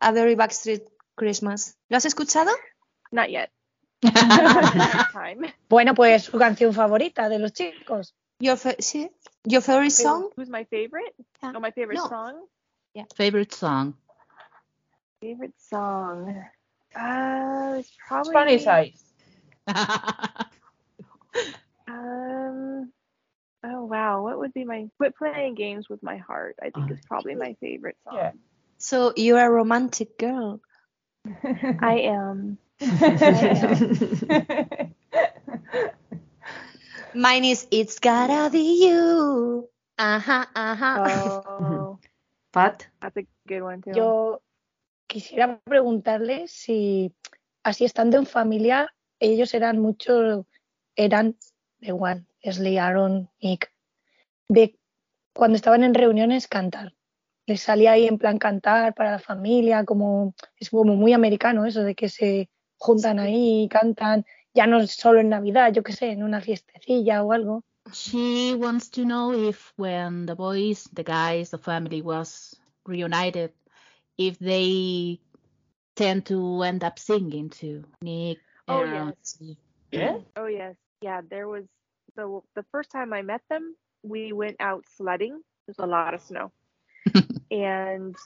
A Very Backstreet Christmas. ¿Lo has escuchado? Not yet. Time. Bueno, pues su canción favorita de los chicos. Your, fa- sí. Your favorite song? Who's my favorite? Yeah. Oh, my favorite No. song. Favorite song. Favorite song. Uh, it's probably Spanish Eyes. Um. Oh wow, what would be my quit playing games with my heart? I think is probably my favorite song. Yeah. So you're a romantic girl. I am. Mine is It's Gotta Be You. Ajá, ajá. Oh, Pat, that's a good one too. Yo quisiera preguntarle si, así estando en familia, ellos eran mucho, eran, da igual, Leslie, Aaron, Nick, de cuando estaban en reuniones cantar. Les salía ahí en plan cantar para la familia, como es como muy americano eso de que se juntan ahí y cantan, ya no solo en Navidad, yo qué sé, en una fiestecilla o algo. She wants to know if when the boys, the guys, the family was reunited, if they tend to end up singing to Nick. Oh, yes. Yeah? Oh yes, yeah. There was the the first time I met them, we went out sledding. There's a lot of snow, and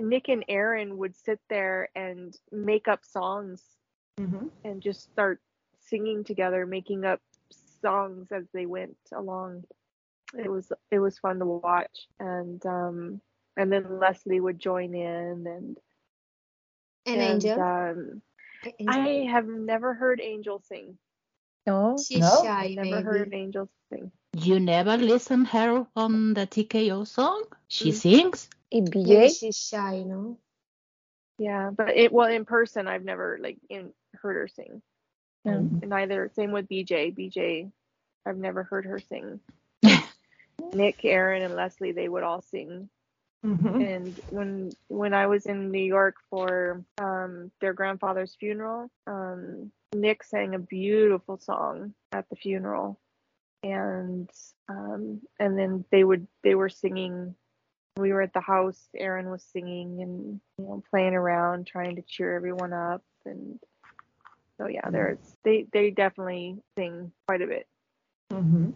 Nick and Aaron would sit there and make up songs Mhm. and just start singing together, making up songs as they went along. It was it was fun to watch, and um, and then Leslie would join in, and An and, angel. Um, Angel. I have never heard Angel sing. ¿no? She's No, shy, Never heard maybe. Angel sing. You never listen her on the TKO song? She Mm. sings? Y Maybe BJ, she's shy, no? Yeah, but it well in person I've never like in heard her sing. Neither. Same with BJ. BJ, I've never heard her sing. Nick, Aaron, and Leslie, they would all sing. Ujú. And when when I was in New York for um, their grandfather's funeral, um, Nick sang a beautiful song at the funeral, and um, and then they would they were singing. We were at the house. Aaron was singing and you know playing around, trying to cheer everyone up, and so yeah, mm-hmm. there's they they definitely sing quite a bit. Ujú.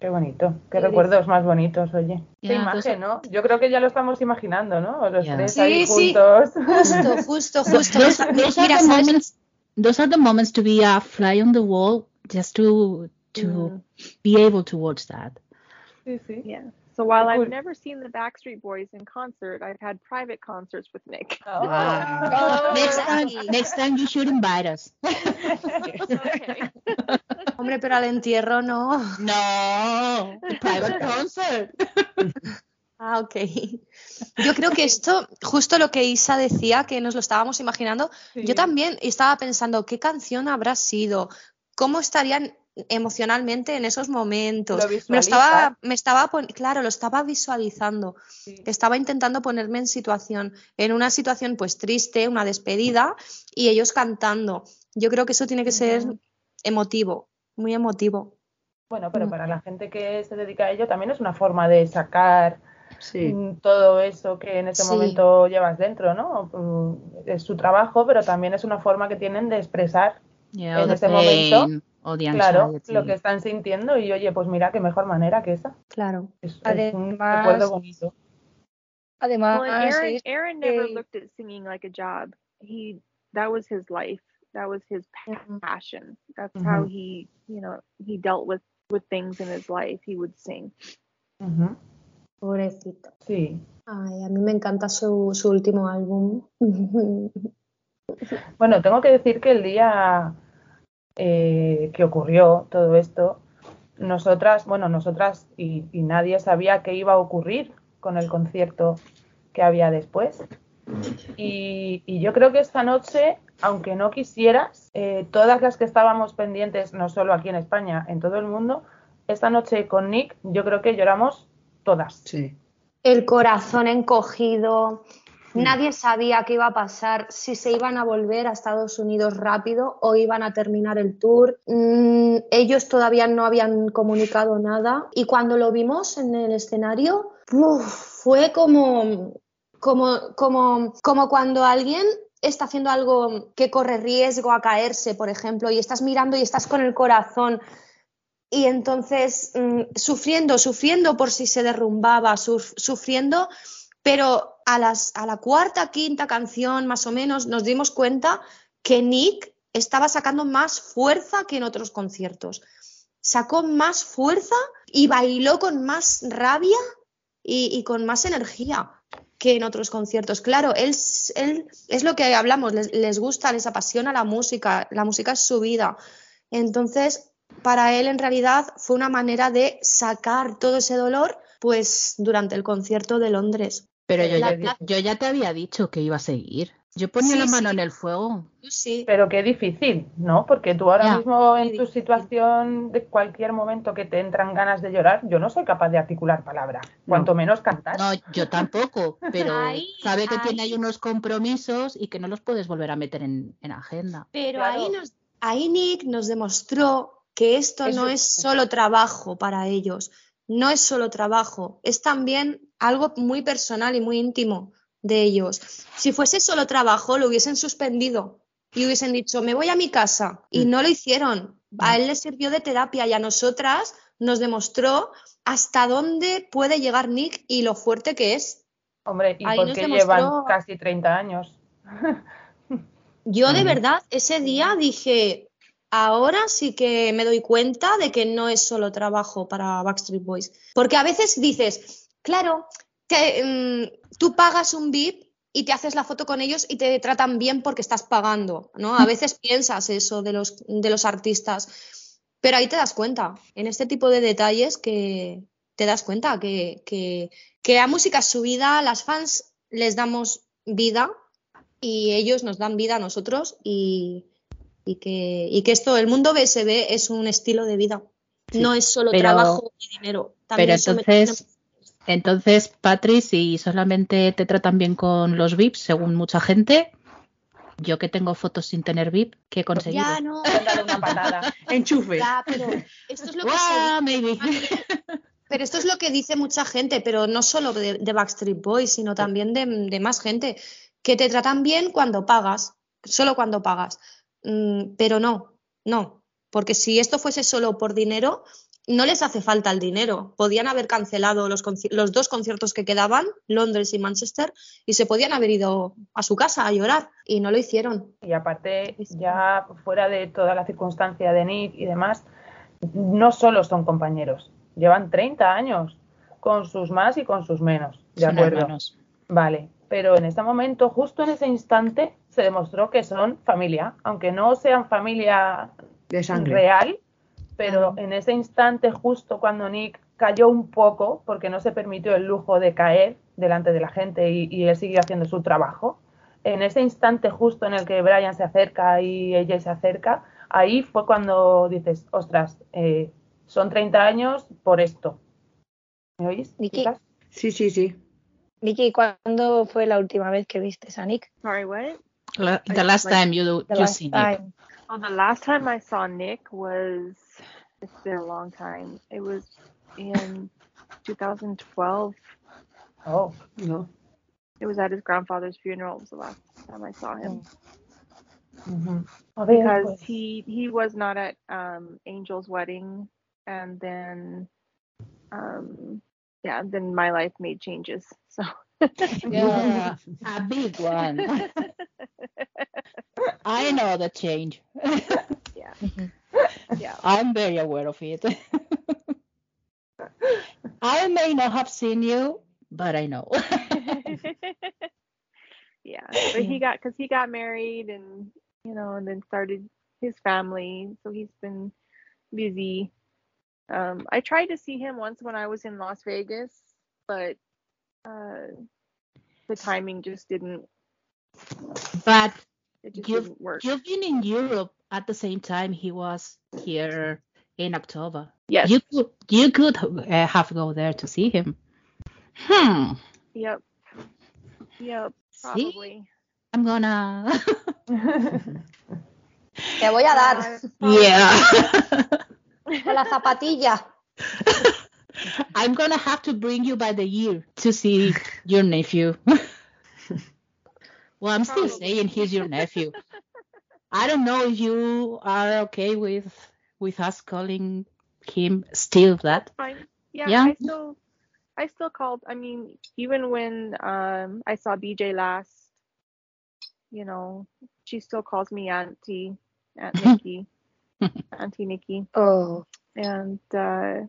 Qué bonito, qué Sí, recuerdos más bonitos, oye. Qué Ya, those imagen, ¿no? Yo creo que ya lo estamos imaginando, ¿no? Los Ya. tres Sí, ahí sí. juntos. Justo, justo, justo. Those, those are the moments. Those are the moments to be a fly on the wall, just to to Mhm. be able to watch that. Sí, sí. Yeah. So while. I've never seen the Backstreet Boys in concert, I've had private concerts with Nick. Oh. Wow. Next time, next time you should invite us. okay. Hombre, pero al entierro no. No, private concert. Ah, ok. Yo creo que esto, justo lo que Isa decía, que nos lo estábamos imaginando, Sí. yo también estaba pensando, ¿qué canción habrá sido? ¿Cómo estarían emocionalmente en esos momentos? Lo me lo estaba, me estaba claro, lo estaba visualizando. Sí. Estaba intentando ponerme en situación, en una situación pues triste, una despedida, y ellos cantando. Yo creo que eso tiene que ser emotivo, muy emotivo. Bueno, pero Mm. para la gente que se dedica a ello también es una forma de sacar Sí. mm, todo eso que en ese Sí. momento llevas dentro, ¿no? Mm, Es su trabajo, pero también es una forma que tienen de expresar, Yeah, En ese momento, claro, anxiety. lo que están sintiendo y oye, pues mira, qué mejor manera que esa. Claro. Es, es un Además- recuerdo bonito. Además, Well, Aaron, es Aaron never que- looked at singing like a job. He that was his life. That was his passion. That's how Ujú. he, you know, he dealt with with things in his life. He would sing. Ujú. Pobrecito. Sí. Ay, a mí me encanta su, su último álbum. Bueno, tengo que decir que el día eh, que ocurrió todo esto, nosotras, bueno, nosotras y, y nadie sabía qué iba a ocurrir con el concierto que había después. Y, y yo creo que esta noche, aunque no quisieras, eh, todas las que estábamos pendientes, no solo aquí en España, en todo el mundo, esta noche con Nick, yo creo que lloramos todas. Sí. El corazón encogido. Nadie sabía qué iba a pasar, si se iban a volver a Estados Unidos rápido o iban a terminar el tour. Mm, ellos todavía no habían comunicado nada y cuando lo vimos en el escenario, fue como, como, como, como cuando alguien está haciendo algo que corre riesgo a caerse, por ejemplo, y estás mirando y estás con el corazón y entonces mm, sufriendo, sufriendo por si se derrumbaba, suf- sufriendo, pero a, la cuarta, quinta canción más o menos nos dimos cuenta que Nick estaba sacando más fuerza que en otros conciertos. Sacó más fuerza y bailó con más rabia y, con más energía que en otros conciertos. Claro, él es lo que hablamos, les, les gusta, les apasiona la música, la música es su vida. Entonces, para él en realidad fue una manera de sacar todo ese dolor pues durante el concierto de Londres. Pero yo, La- ya, la- yo ya te había dicho que iba a seguir. Yo ponía Sí, la mano sí. en el fuego. Sí, Pero qué difícil, ¿no? Porque tú ahora Ya. mismo en tu situación de cualquier momento que te entran ganas de llorar, yo no soy capaz de articular palabra, cuanto menos cantar. No, yo tampoco, pero Ahí, sabe que tiene ahí. ahí unos compromisos y que no los puedes volver a meter en, en agenda. pero Claro. ahí, nos, ahí Nick nos demostró que esto Eso- no es solo trabajo para ellos, no es solo trabajo, es también algo muy personal y muy íntimo de ellos. Si fuese solo trabajo, lo hubiesen suspendido y hubiesen dicho, me voy a mi casa. Y Mm. no lo hicieron. A él le sirvió de terapia y a nosotras nos demostró hasta dónde puede llegar Nick y lo fuerte que es. Hombre, ¿y Ahí por qué demostró- llevan casi 30 años? Yo de verdad ese día dije, ahora sí que me doy cuenta de que no es solo trabajo para Backstreet Boys. Porque a veces dices, claro, que mm, tú pagas un VIP y te haces la foto con ellos y te tratan bien porque estás pagando, ¿no? A veces piensas eso de los, de los artistas, pero ahí te das cuenta, en este tipo de detalles que te das cuenta que, que, que la música es su vida, las fans les damos vida y ellos nos dan vida a nosotros y, y que, y que esto, el mundo BSB es un estilo de vida. Sí, no es solo pero- trabajo y dinero. También Pero entonces, entonces, Patri, si solamente te tratan bien con los VIPs, según mucha gente, yo que tengo fotos sin tener VIP, ¿qué he conseguido? Ya, no. Dado una patada. Enchufe. Ya, pero esto es lo que maybe. Pero esto es lo que dice mucha gente, pero no solo de, de Backstreet Boys, sino también de, de más gente, que te tratan bien cuando pagas, solo cuando pagas. Mm, pero no, no, porque si esto fuese solo por dinero, no les hace falta el dinero. Podían haber cancelado los, los dos conciertos que quedaban, Londres y Manchester, y se podían haber ido a su casa a llorar, y no lo hicieron. Y aparte, ya fuera de toda la circunstancia de Nick y demás, no solo son compañeros, llevan 30 años con sus más y con sus menos. De Son acuerdo. hermanos. Vale, pero en este momento, justo en ese instante, se demostró que son familia, aunque no sean familia De sangre. real, pero en ese instante, justo cuando Nick cayó un poco, porque no se permitió el lujo de caer delante de la gente y, y él siguió haciendo su trabajo, en ese instante justo en el que Brian se acerca y ella se acerca, ahí fue cuando dices, ostras, eh, son 30 años por esto. ¿Me oís? Chicas? Sí, sí, sí. Vicky, ¿cuándo fue la última vez que viste a Nick? Sorry, what? La- The last time you, you it. time. Oh, the last time I saw Nick was it's been a long time. It was in 2012. Oh, No. It was at his grandfather's funeral. It was the last time I saw him ujú. A ver, because he he was not at um, Angel's wedding, and then um, yeah, then my life made changes. So Yeah, a big one. I know the change. yeah, yeah. I'm very aware of it. I may not have seen you, but I know. yeah but he got because he got married and you know and then started his family so he's been busy um i tried to see him once when i was in las vegas but uh the timing just didn't but it just you've, didn't work you've been in Europe at the same time he was here in October. yes You could you could uh, have go there to see him. Hmm. yep yep See? probably I'm gonna. Te voy a dar yeah. con la zapatilla. I'm gonna have to bring you by the year to see your nephew. well, I'm still saying he's your nephew. I don't know if you are okay with with us calling him still that. fine. Yeah, Yeah. I still I still called. I mean, even when um I saw BJ last, you know, she still calls me Auntie Aunt Nikki. Auntie Nikki. Oh, And uh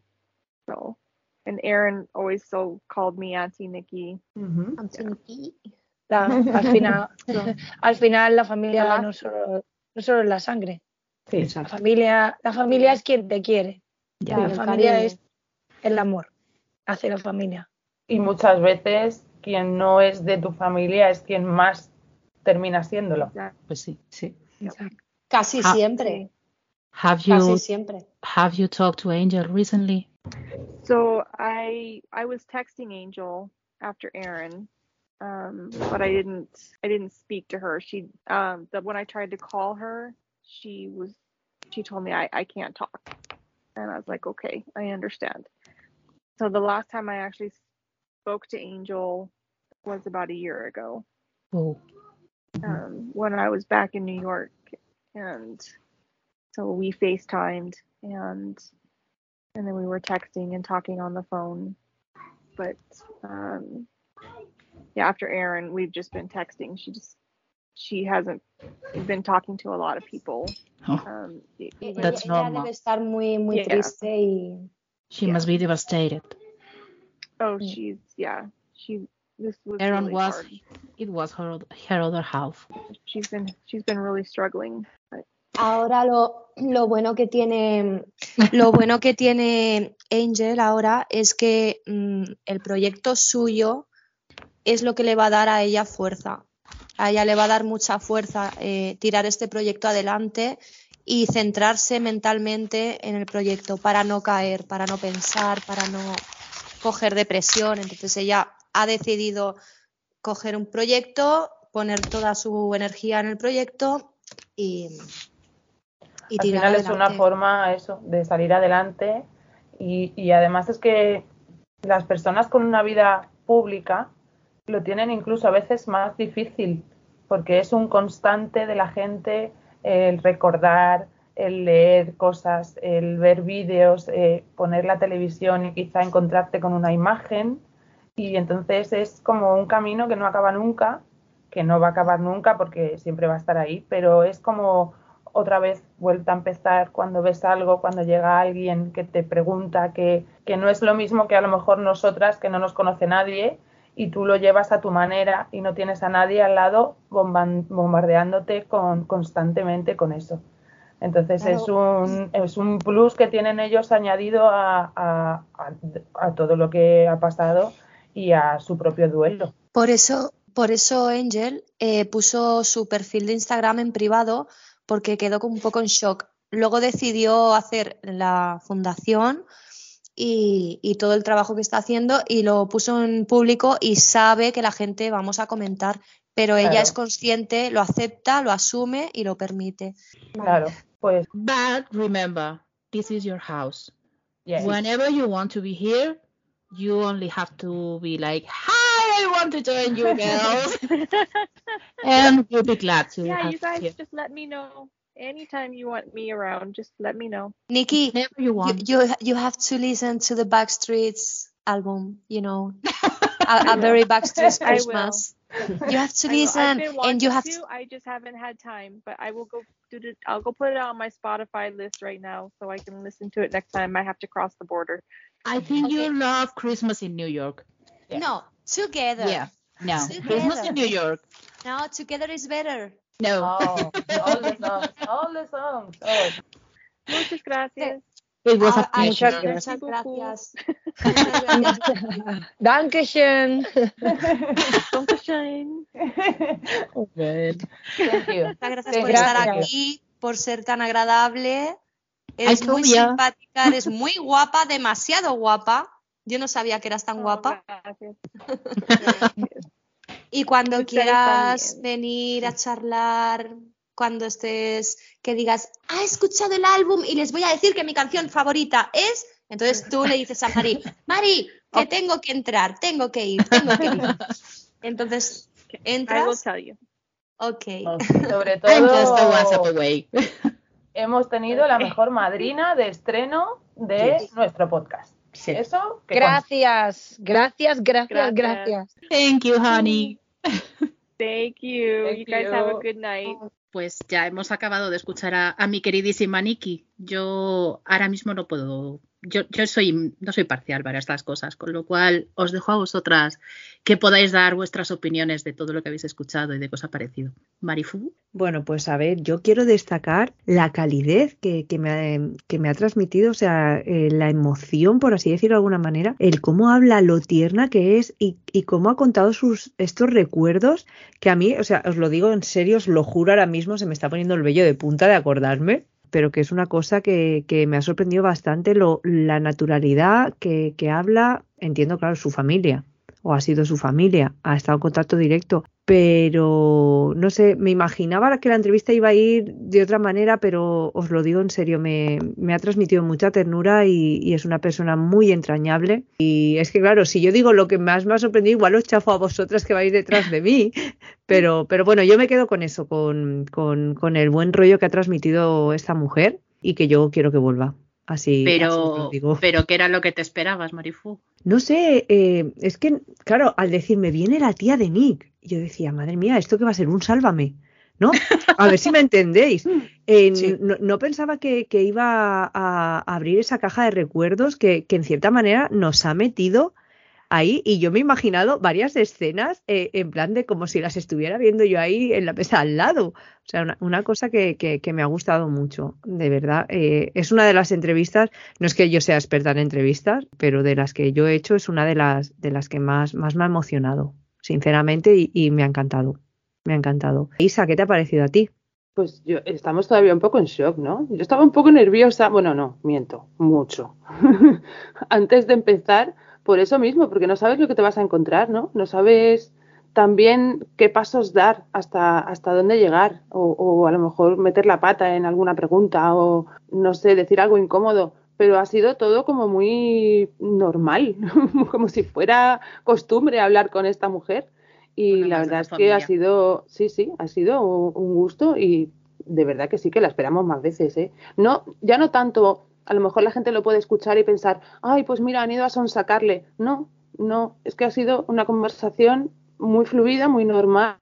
so and Aaron always so called me Auntie Nikki. ujú. La- al, final, al final la familia no solo, no solo es la sangre. Sí, La familia, la familia es quien te quiere. Ya. la familia cariño. es el amor. Hace la familia. Y muchas veces quien no es de tu familia es quien más termina siéndolo. Pues sí. Sí. Casi siempre, Have casi you siempre. have you talked to Angel recently? So I I was texting Angel after Aaron, um, but I didn't I didn't speak to her. She um the, when I tried to call her, she was she told me I, I can't talk. And I was like, okay, I understand. So the last time I actually spoke to Angel was about a year ago. Oh, Um, when I was back in New York and so we FaceTimed and and then we were texting and talking on the phone. But um yeah, after Aaron, we've just been texting. She just she hasn't been talking to a lot of people. Oh. Um Ella, even- That's ella normal. debe estar muy, muy Yeah. triste y she Yeah. must be devastated. oh she's yeah, she this was Aaron really was hard. it was her her other half. She's been she's been really struggling. But Ahora lo, lo bueno que tiene lo bueno que tiene Angel ahora es que mm, el proyecto suyo es lo que le va a dar a ella fuerza. a ella le va a dar mucha fuerza eh, tirar este proyecto adelante y centrarse mentalmente en el proyecto para no caer, para no pensar, para no coger depresión. Entonces ella ha decidido coger un proyecto, poner toda su energía en el proyecto y, y Al final es una forma eso de salir adelante y, y además es que las personas con una vida pública lo tienen incluso a veces más difícil porque es un constante de la gente el recordar, el leer cosas, el ver vídeos, eh, poner la televisión y quizá encontrarte con una imagen. Y entonces es como un camino que no acaba nunca, que no va a acabar nunca porque siempre va a estar ahí, pero es como otra vez vuelta a empezar cuando ves algo, cuando llega alguien que te pregunta, que, que no es lo mismo que a lo mejor nosotras, que no nos conoce nadie, y tú lo llevas a tu manera y no tienes a nadie al lado bombardeándote con, constantemente con eso. Entonces es, un, es un plus que tienen ellos añadido a, a, a, todo lo que ha pasado y a su propio duelo. Por eso, por eso Angel eh, puso su perfil de Instagram en privado porque quedó como un poco en shock. Luego decidió hacer la fundación y, y, todo el trabajo que está haciendo y lo puso en público y sabe que la gente vamos a comentar, pero ella Claro. es consciente, lo acepta, lo asume y lo permite. Claro, pues But remember, this is your house. yes. Whenever you want to be here, you only have to be like, "Hi, I want to join you, girls," and we'll be glad to yeah, have you guys you. just let me know. Anytime you want me around, just let me know. Nikki, Whenever you you, want. you you have to listen to the Backstreets album, you know, a, a very Backstreets Christmas. You have to I will. I've listen, and you have to, to. I just haven't had time, but I will go do the. I'll go put it on my Spotify list right now so I can listen to it next time I have to cross the border. I think Okay. you love Christmas in New York. Yeah. No, together. Yeah. No, Together. Christmas in New York. No, together is better. No. Oh, all the songs, all the songs. Oh, Muchas gracias. It was a ay, pleasure. Muchas gracias. gracias. Muchas gracias. Dankeschön. Dankeschön. thank you. Muchas gracias por estar gracias. aquí, por ser tan agradable. Eres muy simpática, eres muy guapa, demasiado guapa. Yo no sabía que eras tan Oh, guapa. gracias. Y cuando quieras también. venir a charlar, cuando estés, que digas, ha escuchado el álbum y les voy a decir que mi canción favorita es. Entonces tú le dices a Mari, Mari, que tengo que entrar, tengo que ir, tengo que ir. Entonces entras, you. ok. Sobre todo, hemos tenido la mejor madrina de estreno de nuestro podcast. Sí. Eso, que Gracias, gracias, gracias, Gracias. gracias. Thank you, honey. Thank you. Thank you guys have a good night. Pues ya hemos acabado de escuchar a, a mi queridísima Nikki. Yo ahora mismo no puedo, yo, yo soy, no soy parcial para estas cosas, con lo cual os dejo a vosotras que podáis dar vuestras opiniones de todo lo que habéis escuchado y de ha parecido. Marifu. Bueno, pues a ver, yo quiero destacar la calidez que, que me, ha, que me ha transmitido, o sea, eh, la emoción, por así decirlo de alguna manera, el cómo habla, lo tierna que es y, y cómo ha contado sus estos recuerdos que a mí, o sea, os lo digo en serio, os lo juro ahora mismo, se me está poniendo el vello de punta de acordarme, pero que es una cosa que, que me ha sorprendido bastante, lo, la naturalidad que, que habla, entiendo, claro, su familia o ha sido su familia, ha estado en contacto directo, pero no sé, me imaginaba que la entrevista iba a ir de otra manera, pero os lo digo en serio, me, me ha transmitido mucha ternura y, y es una persona muy entrañable. Y es que, claro, si yo digo lo que más me ha sorprendido, igual os chafo a vosotras que vais detrás de mí, pero, pero bueno, yo me quedo con eso, con, con, con el buen rollo que ha transmitido esta mujer y que yo quiero que vuelva. Así, así os lo Pero, digo. pero ¿qué era lo que te esperabas, Marifu? No sé, eh, es que, claro, al decirme viene la tía de Nick, yo decía, madre mía, ¿esto qué va a ser? Un sálvame, ¿no? A ver si me entendéis. Eh, Sí. no, no pensaba que, que iba a, a abrir esa caja de recuerdos que, que en cierta manera nos ha metido ahí y yo me he imaginado varias escenas eh, en plan de como si las estuviera viendo yo ahí en la mesa al lado. O sea, una, cosa que, que- que me ha gustado mucho, de verdad. Eh, es una de las entrevistas, no es que yo sea experta en entrevistas, pero de las que yo he hecho es una de las, de las que más, más me ha emocionado, sinceramente, y, y me ha encantado. me ha encantado. Isa, ¿qué te ha parecido a ti? Pues yo estamos todavía un poco en shock, ¿no? Yo estaba un poco nerviosa, bueno, no, miento, mucho. Antes de empezar, por eso mismo, porque no sabes lo que te vas a encontrar, ¿no? No sabes también qué pasos dar hasta, hasta dónde llegar, o, o a lo mejor meter la pata en alguna pregunta, o no sé, decir algo incómodo pero ha sido todo como muy normal, como si fuera costumbre hablar con esta mujer. Y la verdad es que ha sido, sí, sí, ha sido un un gusto y de verdad que sí que la esperamos más veces, ¿eh? No, ya no tanto, a lo mejor la gente lo puede escuchar y pensar, ay, pues mira, han ido a sonsacarle. No, no, es que ha sido una conversación muy fluida, muy normal,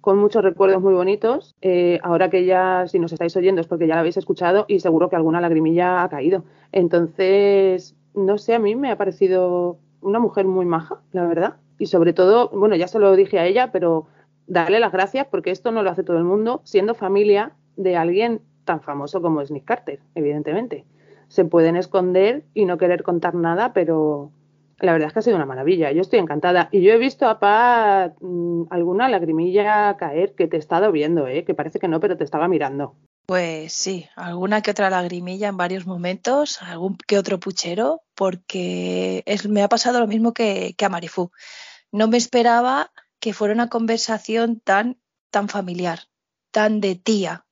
con muchos recuerdos muy bonitos. Eh, ahora que ya, si nos estáis oyendo, es porque ya la habéis escuchado y seguro que alguna lagrimilla ha caído. Entonces, no sé, a mí me ha parecido una mujer muy maja, la verdad. Y sobre todo, bueno, ya se lo dije a ella, pero darle las gracias porque esto no lo hace todo el mundo, siendo familia de alguien tan famoso como es Nick Carter, evidentemente. Se pueden esconder y no querer contar nada, pero la verdad es que ha sido una maravilla. Yo estoy encantada. Y yo he visto a Pat mm, alguna lagrimilla caer que te estado viendo, ¿eh? que parece que no, pero te estaba mirando. Pues sí, alguna que otra lagrimilla en varios momentos, algún que otro puchero, porque es, me ha pasado lo mismo que, que a Marifú. No me esperaba que fuera una conversación tan, tan familiar, tan de tía.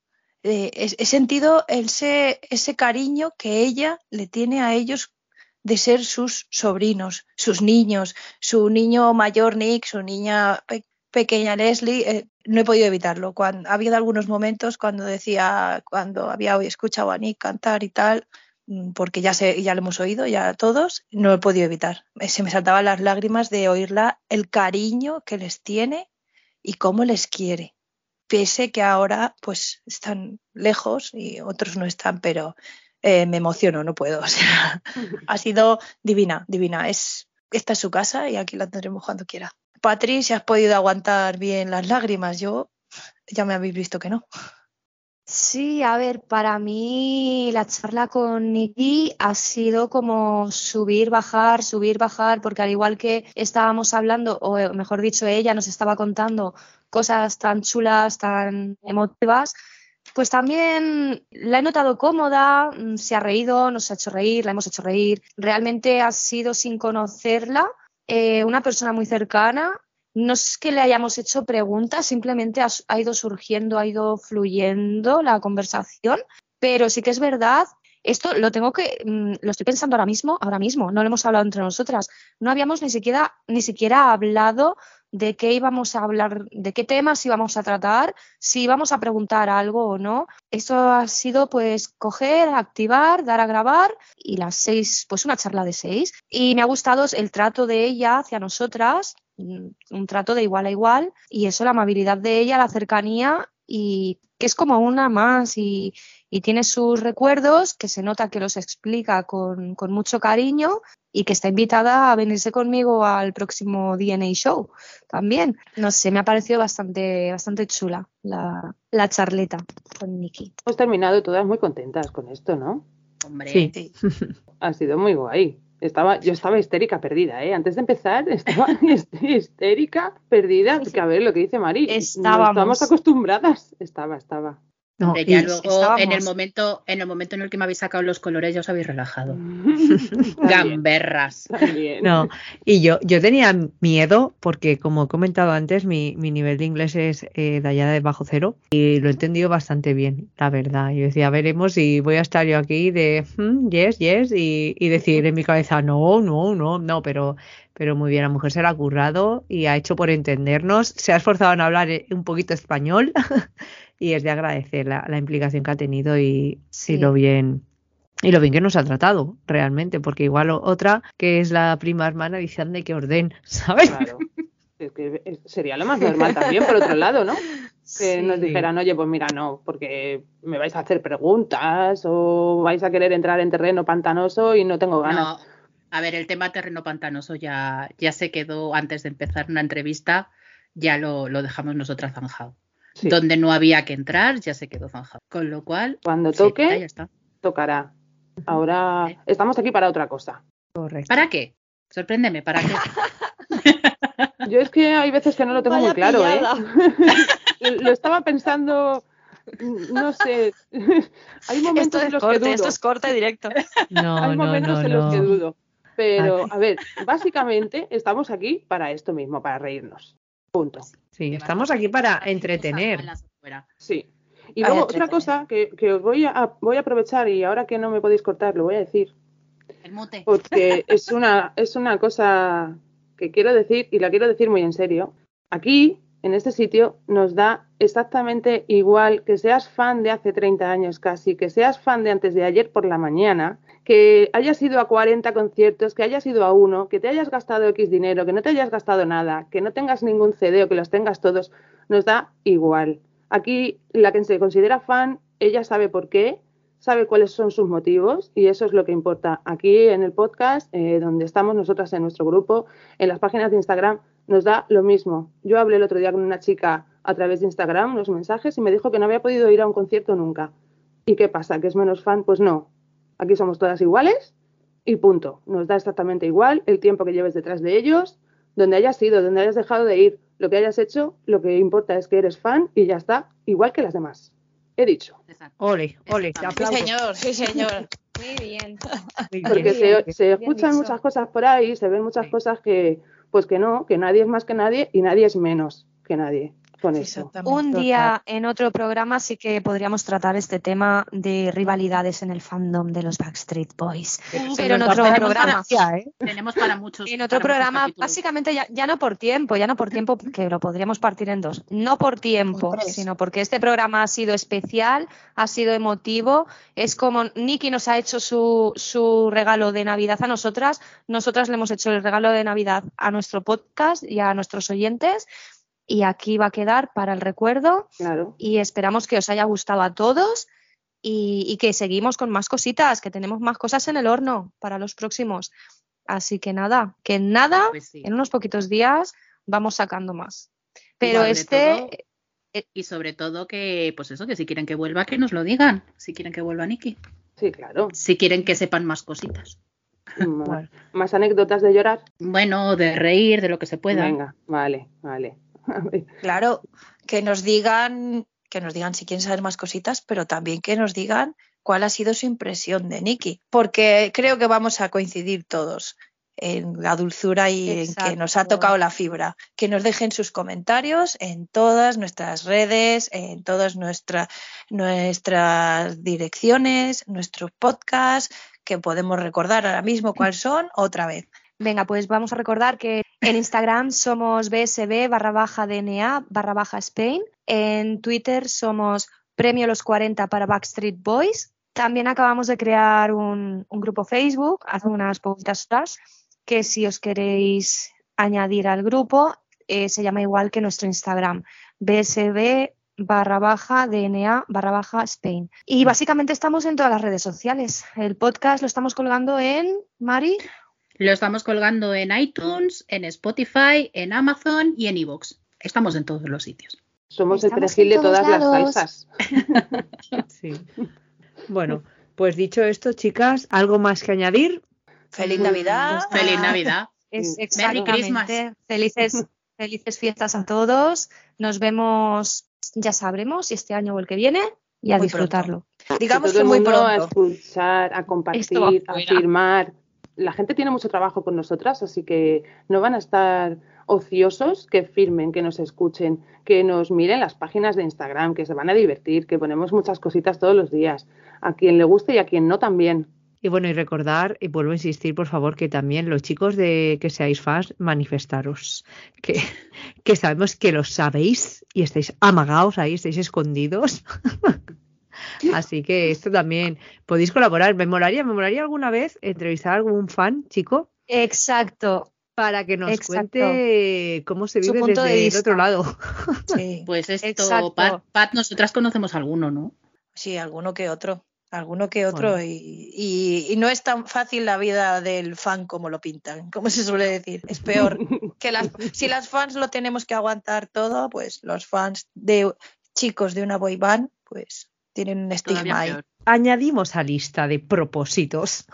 Eh, he, sentido ese, ese cariño que ella le tiene a ellos de ser sus sobrinos, sus niños, su niño mayor Nick, su niña pe- pequeña Leslie, eh, no he podido evitarlo. Cuando, ha habido algunos momentos cuando decía, cuando había escuchado a Nick cantar y tal, mm, porque ya, sé, ya lo hemos oído, ya todos, no he podido evitar. Eh, Se me saltaban las lágrimas de oírla, el cariño que les tiene y cómo les quiere. Pese que ahora pues están lejos y otros no están, pero eh, me emociono, no puedo. O sea, ha sido divina, divina. Es, esta es su casa y aquí la tendremos cuando quiera. Patri, si has podido aguantar bien las lágrimas, yo ya me habéis visto que no. Sí, a ver, para mí la charla con Nikki ha sido como subir, bajar, subir, bajar, porque al igual que estábamos hablando, o mejor dicho, ella nos estaba contando cosas tan chulas, tan emotivas, pues también la he notado cómoda, mm, se ha reído, nos ha hecho reír, la hemos hecho reír. Realmente ha sido sin conocerla, eh, una persona muy cercana. No es que le hayamos hecho preguntas, simplemente ha, ha ido surgiendo, ha ido fluyendo la conversación, pero sí que es verdad, esto lo tengo que, mm, lo estoy pensando ahora mismo, ahora mismo, no lo hemos hablado entre nosotras, no habíamos ni siquiera, ni siquiera hablado de qué íbamos a hablar, de qué temas íbamos a tratar, si íbamos a preguntar algo o no. Eso ha sido pues coger, activar, dar a grabar y las seis, pues una charla de seis. Y me ha gustado el trato de ella hacia nosotras, mm, un trato de igual a igual y eso, la amabilidad de ella, la cercanía y que es como una más y, y tiene sus recuerdos que se nota que los explica con, con mucho cariño y que está invitada a venirse conmigo al próximo DNA Show también. No sé, me ha parecido bastante, bastante chula la, la charleta con Nikki. Hemos terminado todas muy contentas con esto, ¿no? Hombre, Sí. Sí. Ha sido muy guay. Estaba, yo estaba histérica perdida, ¿eh? Antes de empezar, estaba histérica perdida. Porque, a ver, lo que dice Mari, no Estábamos. estamos acostumbradas. Estaba, estaba. No, hombre, ya luego estábamos. en el momento, en el momento en el que me habéis sacado los colores ya os habéis relajado. También, Gamberras. también. No, y yo, yo tenía miedo porque, como he comentado antes, mi, mi nivel de inglés es eh, de allá de bajo cero y lo he entendido bastante bien, la verdad. Yo decía, veremos y voy a estar yo aquí de "Hmm, yes, yes y, y decir en mi cabeza, no, no, no, no, pero, pero muy bien, la mujer se la ha currado y ha hecho por entendernos, se ha esforzado en hablar eh, un poquito español y es de agradecer la, la implicación que ha tenido y, Sí. y lo bien y lo bien que nos ha tratado, realmente, porque igual o- otra, que es la prima hermana, dice, ande que orden, ¿sabes? Claro. Es que sería lo más normal también, por otro lado, ¿no? Que nos dijeran, oye, pues mira, no, porque me vais a hacer preguntas o vais a querer entrar en terreno pantanoso y no tengo ganas. No, a ver, el tema terreno pantanoso ya, ya se quedó antes de empezar una entrevista, ya lo, lo dejamos nosotras zanjado. Sí. Donde no había que entrar, ya se quedó zanjado. Con lo cual, Cuando toque, ya está. tocará. Ahora estamos aquí para otra cosa. Correcto. ¿Para qué? Sorpréndeme, ¿para qué? Yo es que hay veces que no lo tengo muy claro, ¿eh? lo estaba pensando, no sé. Hay Esto momentos en es los que dudo. esto es corte directo. No, Hay no, momentos no, en los que dudo. Pero, a ver, básicamente estamos aquí para esto mismo, para reírnos. Punto. Sí, estamos aquí para entretener. Sí. Y luego otra cosa que, que os voy a, voy a aprovechar y ahora que no me podéis cortar, lo voy a decir. El mote. porque es una, es una cosa que quiero decir y la quiero decir muy en serio. Aquí, en este sitio, nos da exactamente igual que seas fan de hace 30 años casi, que seas fan de antes de ayer por la mañana, que hayas ido a 40 conciertos, que hayas ido a uno, que te hayas gastado X dinero, que no te hayas gastado nada, que no tengas ningún CD o que los tengas todos, nos da igual. Aquí la que se considera fan, ella sabe por qué, sabe cuáles son sus motivos y eso es lo que importa. Aquí en el podcast, eh, donde estamos nosotras en nuestro grupo, en las páginas de Instagram, nos da lo mismo. Yo hablé el otro día con una chica a través de Instagram, unos mensajes, y me dijo que no había podido ir a un concierto nunca. ¿Y qué pasa? ¿Que es menos fan? Pues no. Aquí somos todas iguales y punto. Nos da exactamente igual el tiempo que lleves detrás de ellos, donde hayas ido, donde hayas dejado de ir, lo que hayas hecho, lo que importa es que eres fan y ya está, igual que las demás. He dicho. Ole, ole, te Sí, señor, sí, señor. Muy bien. Muy Porque bien. se, se bien escuchan dicho. muchas cosas por ahí, se ven muchas Sí. cosas que, pues que no, que nadie es más que nadie y nadie es menos que nadie con eso. Exactamente. Un día en otro programa sí que podríamos tratar este tema de rivalidades en el fandom de los Backstreet Boys. Pero en otro programa. ¿eh? Tenemos para muchos. En otro programa, básicamente ya, ya no por tiempo, ya no por tiempo, que lo podríamos partir en dos. No por tiempo, sino porque este programa ha sido especial, ha sido emotivo. Es como Nicky nos ha hecho su, su regalo de Navidad a nosotras, nosotras le hemos hecho el regalo de Navidad a nuestro podcast y a nuestros oyentes. Y aquí va a quedar para el recuerdo Claro. y esperamos que os haya gustado a todos y, y que seguimos con más cositas, que tenemos más cosas en el horno para los próximos. Así que nada, que en nada, Pues sí. en unos poquitos días vamos sacando más. Pero este, todo- Y sobre todo que, pues eso, que si quieren que vuelva, que nos lo digan. Si quieren que vuelva Nicky. Sí, claro. Si quieren que sepan más cositas. Bueno. Más anécdotas de llorar. Bueno, de reír, de lo que se pueda. Venga, vale, vale. Claro, que nos digan, que nos digan si quieren saber más cositas, pero también que nos digan cuál ha sido su impresión de Nicky, porque creo que vamos a coincidir todos en la dulzura y en que nos ha tocado la fibra. Que nos dejen sus comentarios en todas nuestras redes, en todas nuestra- nuestras direcciones, nuestros podcasts, que podemos recordar ahora mismo cuáles son otra vez. Venga, pues vamos a recordar que en Instagram somos bsb barra baja DNA barra baja Spain. En Twitter somos Premio Los 40 para Backstreet Boys. También acabamos de crear un, un grupo Facebook hace unas poquitas horas que si os queréis añadir al grupo eh, se llama igual que nuestro Instagram, bsb barra baja DNA barra baja Spain. Y básicamente estamos en todas las redes sociales. El podcast lo estamos colgando en, Mari, Lo estamos colgando en iTunes, en Spotify, en Amazon y en Evox. Estamos en todos los sitios. somos el Estamos perejil en de todas las salsas. Sí. Bueno, pues dicho esto, chicas, ¿algo más que añadir? Feliz Mm, Navidad. Feliz Navidad. Es exactamente. Christmas. Felices, felices fiestas a todos. Nos vemos, ya sabremos, si este año o el que viene, y a Muy disfrutarlo. Digamos todo que el muy mundo a pronto. escuchar, a compartir, a firmar. La gente tiene mucho trabajo con nosotras, así que no van a estar ociosos, que firmen, que nos escuchen, que nos miren las páginas de Instagram, que se van a divertir, que ponemos muchas cositas todos los días. A quien le guste y a quien no también. Y bueno, y recordar, y vuelvo a insistir, por favor, que también los chicos de que seáis fans, manifestaros. Que, sabemos que lo sabéis y estáis amagados ahí, estáis escondidos. Así que esto también podéis colaborar. Me molaría, me molaría alguna vez entrevistar a algún fan, chico, Exacto. para que nos Exacto. cuente cómo se vive punto de desde el otro lado. Sí. Pues esto, Exacto. Pat, Pat, nosotras conocemos alguno, ¿no? Sí, alguno que otro, alguno que otro. Bueno. Y, y- y no es tan fácil la vida del fan como lo pintan, como se suele decir. Es peor que las, si las fans lo tenemos que aguantar todo, pues los fans de chicos de una boy band, pues tienen un estigma ahí. Añadimos a lista de propósitos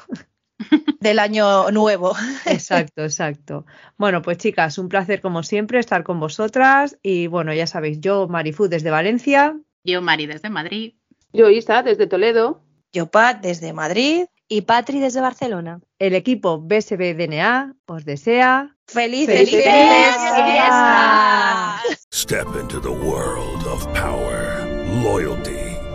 del año nuevo. Exacto, exacto. Bueno, pues chicas, un placer como siempre estar con vosotras y bueno, ya sabéis, yo Marifu desde Valencia. Yo Mari desde Madrid. Yo Isa desde Toledo. Yo Pat desde Madrid. Y Patri desde Barcelona. El equipo BSB DNA os desea ¡Felices, ¡Felices fiestas! Step into the world of power, loyalty,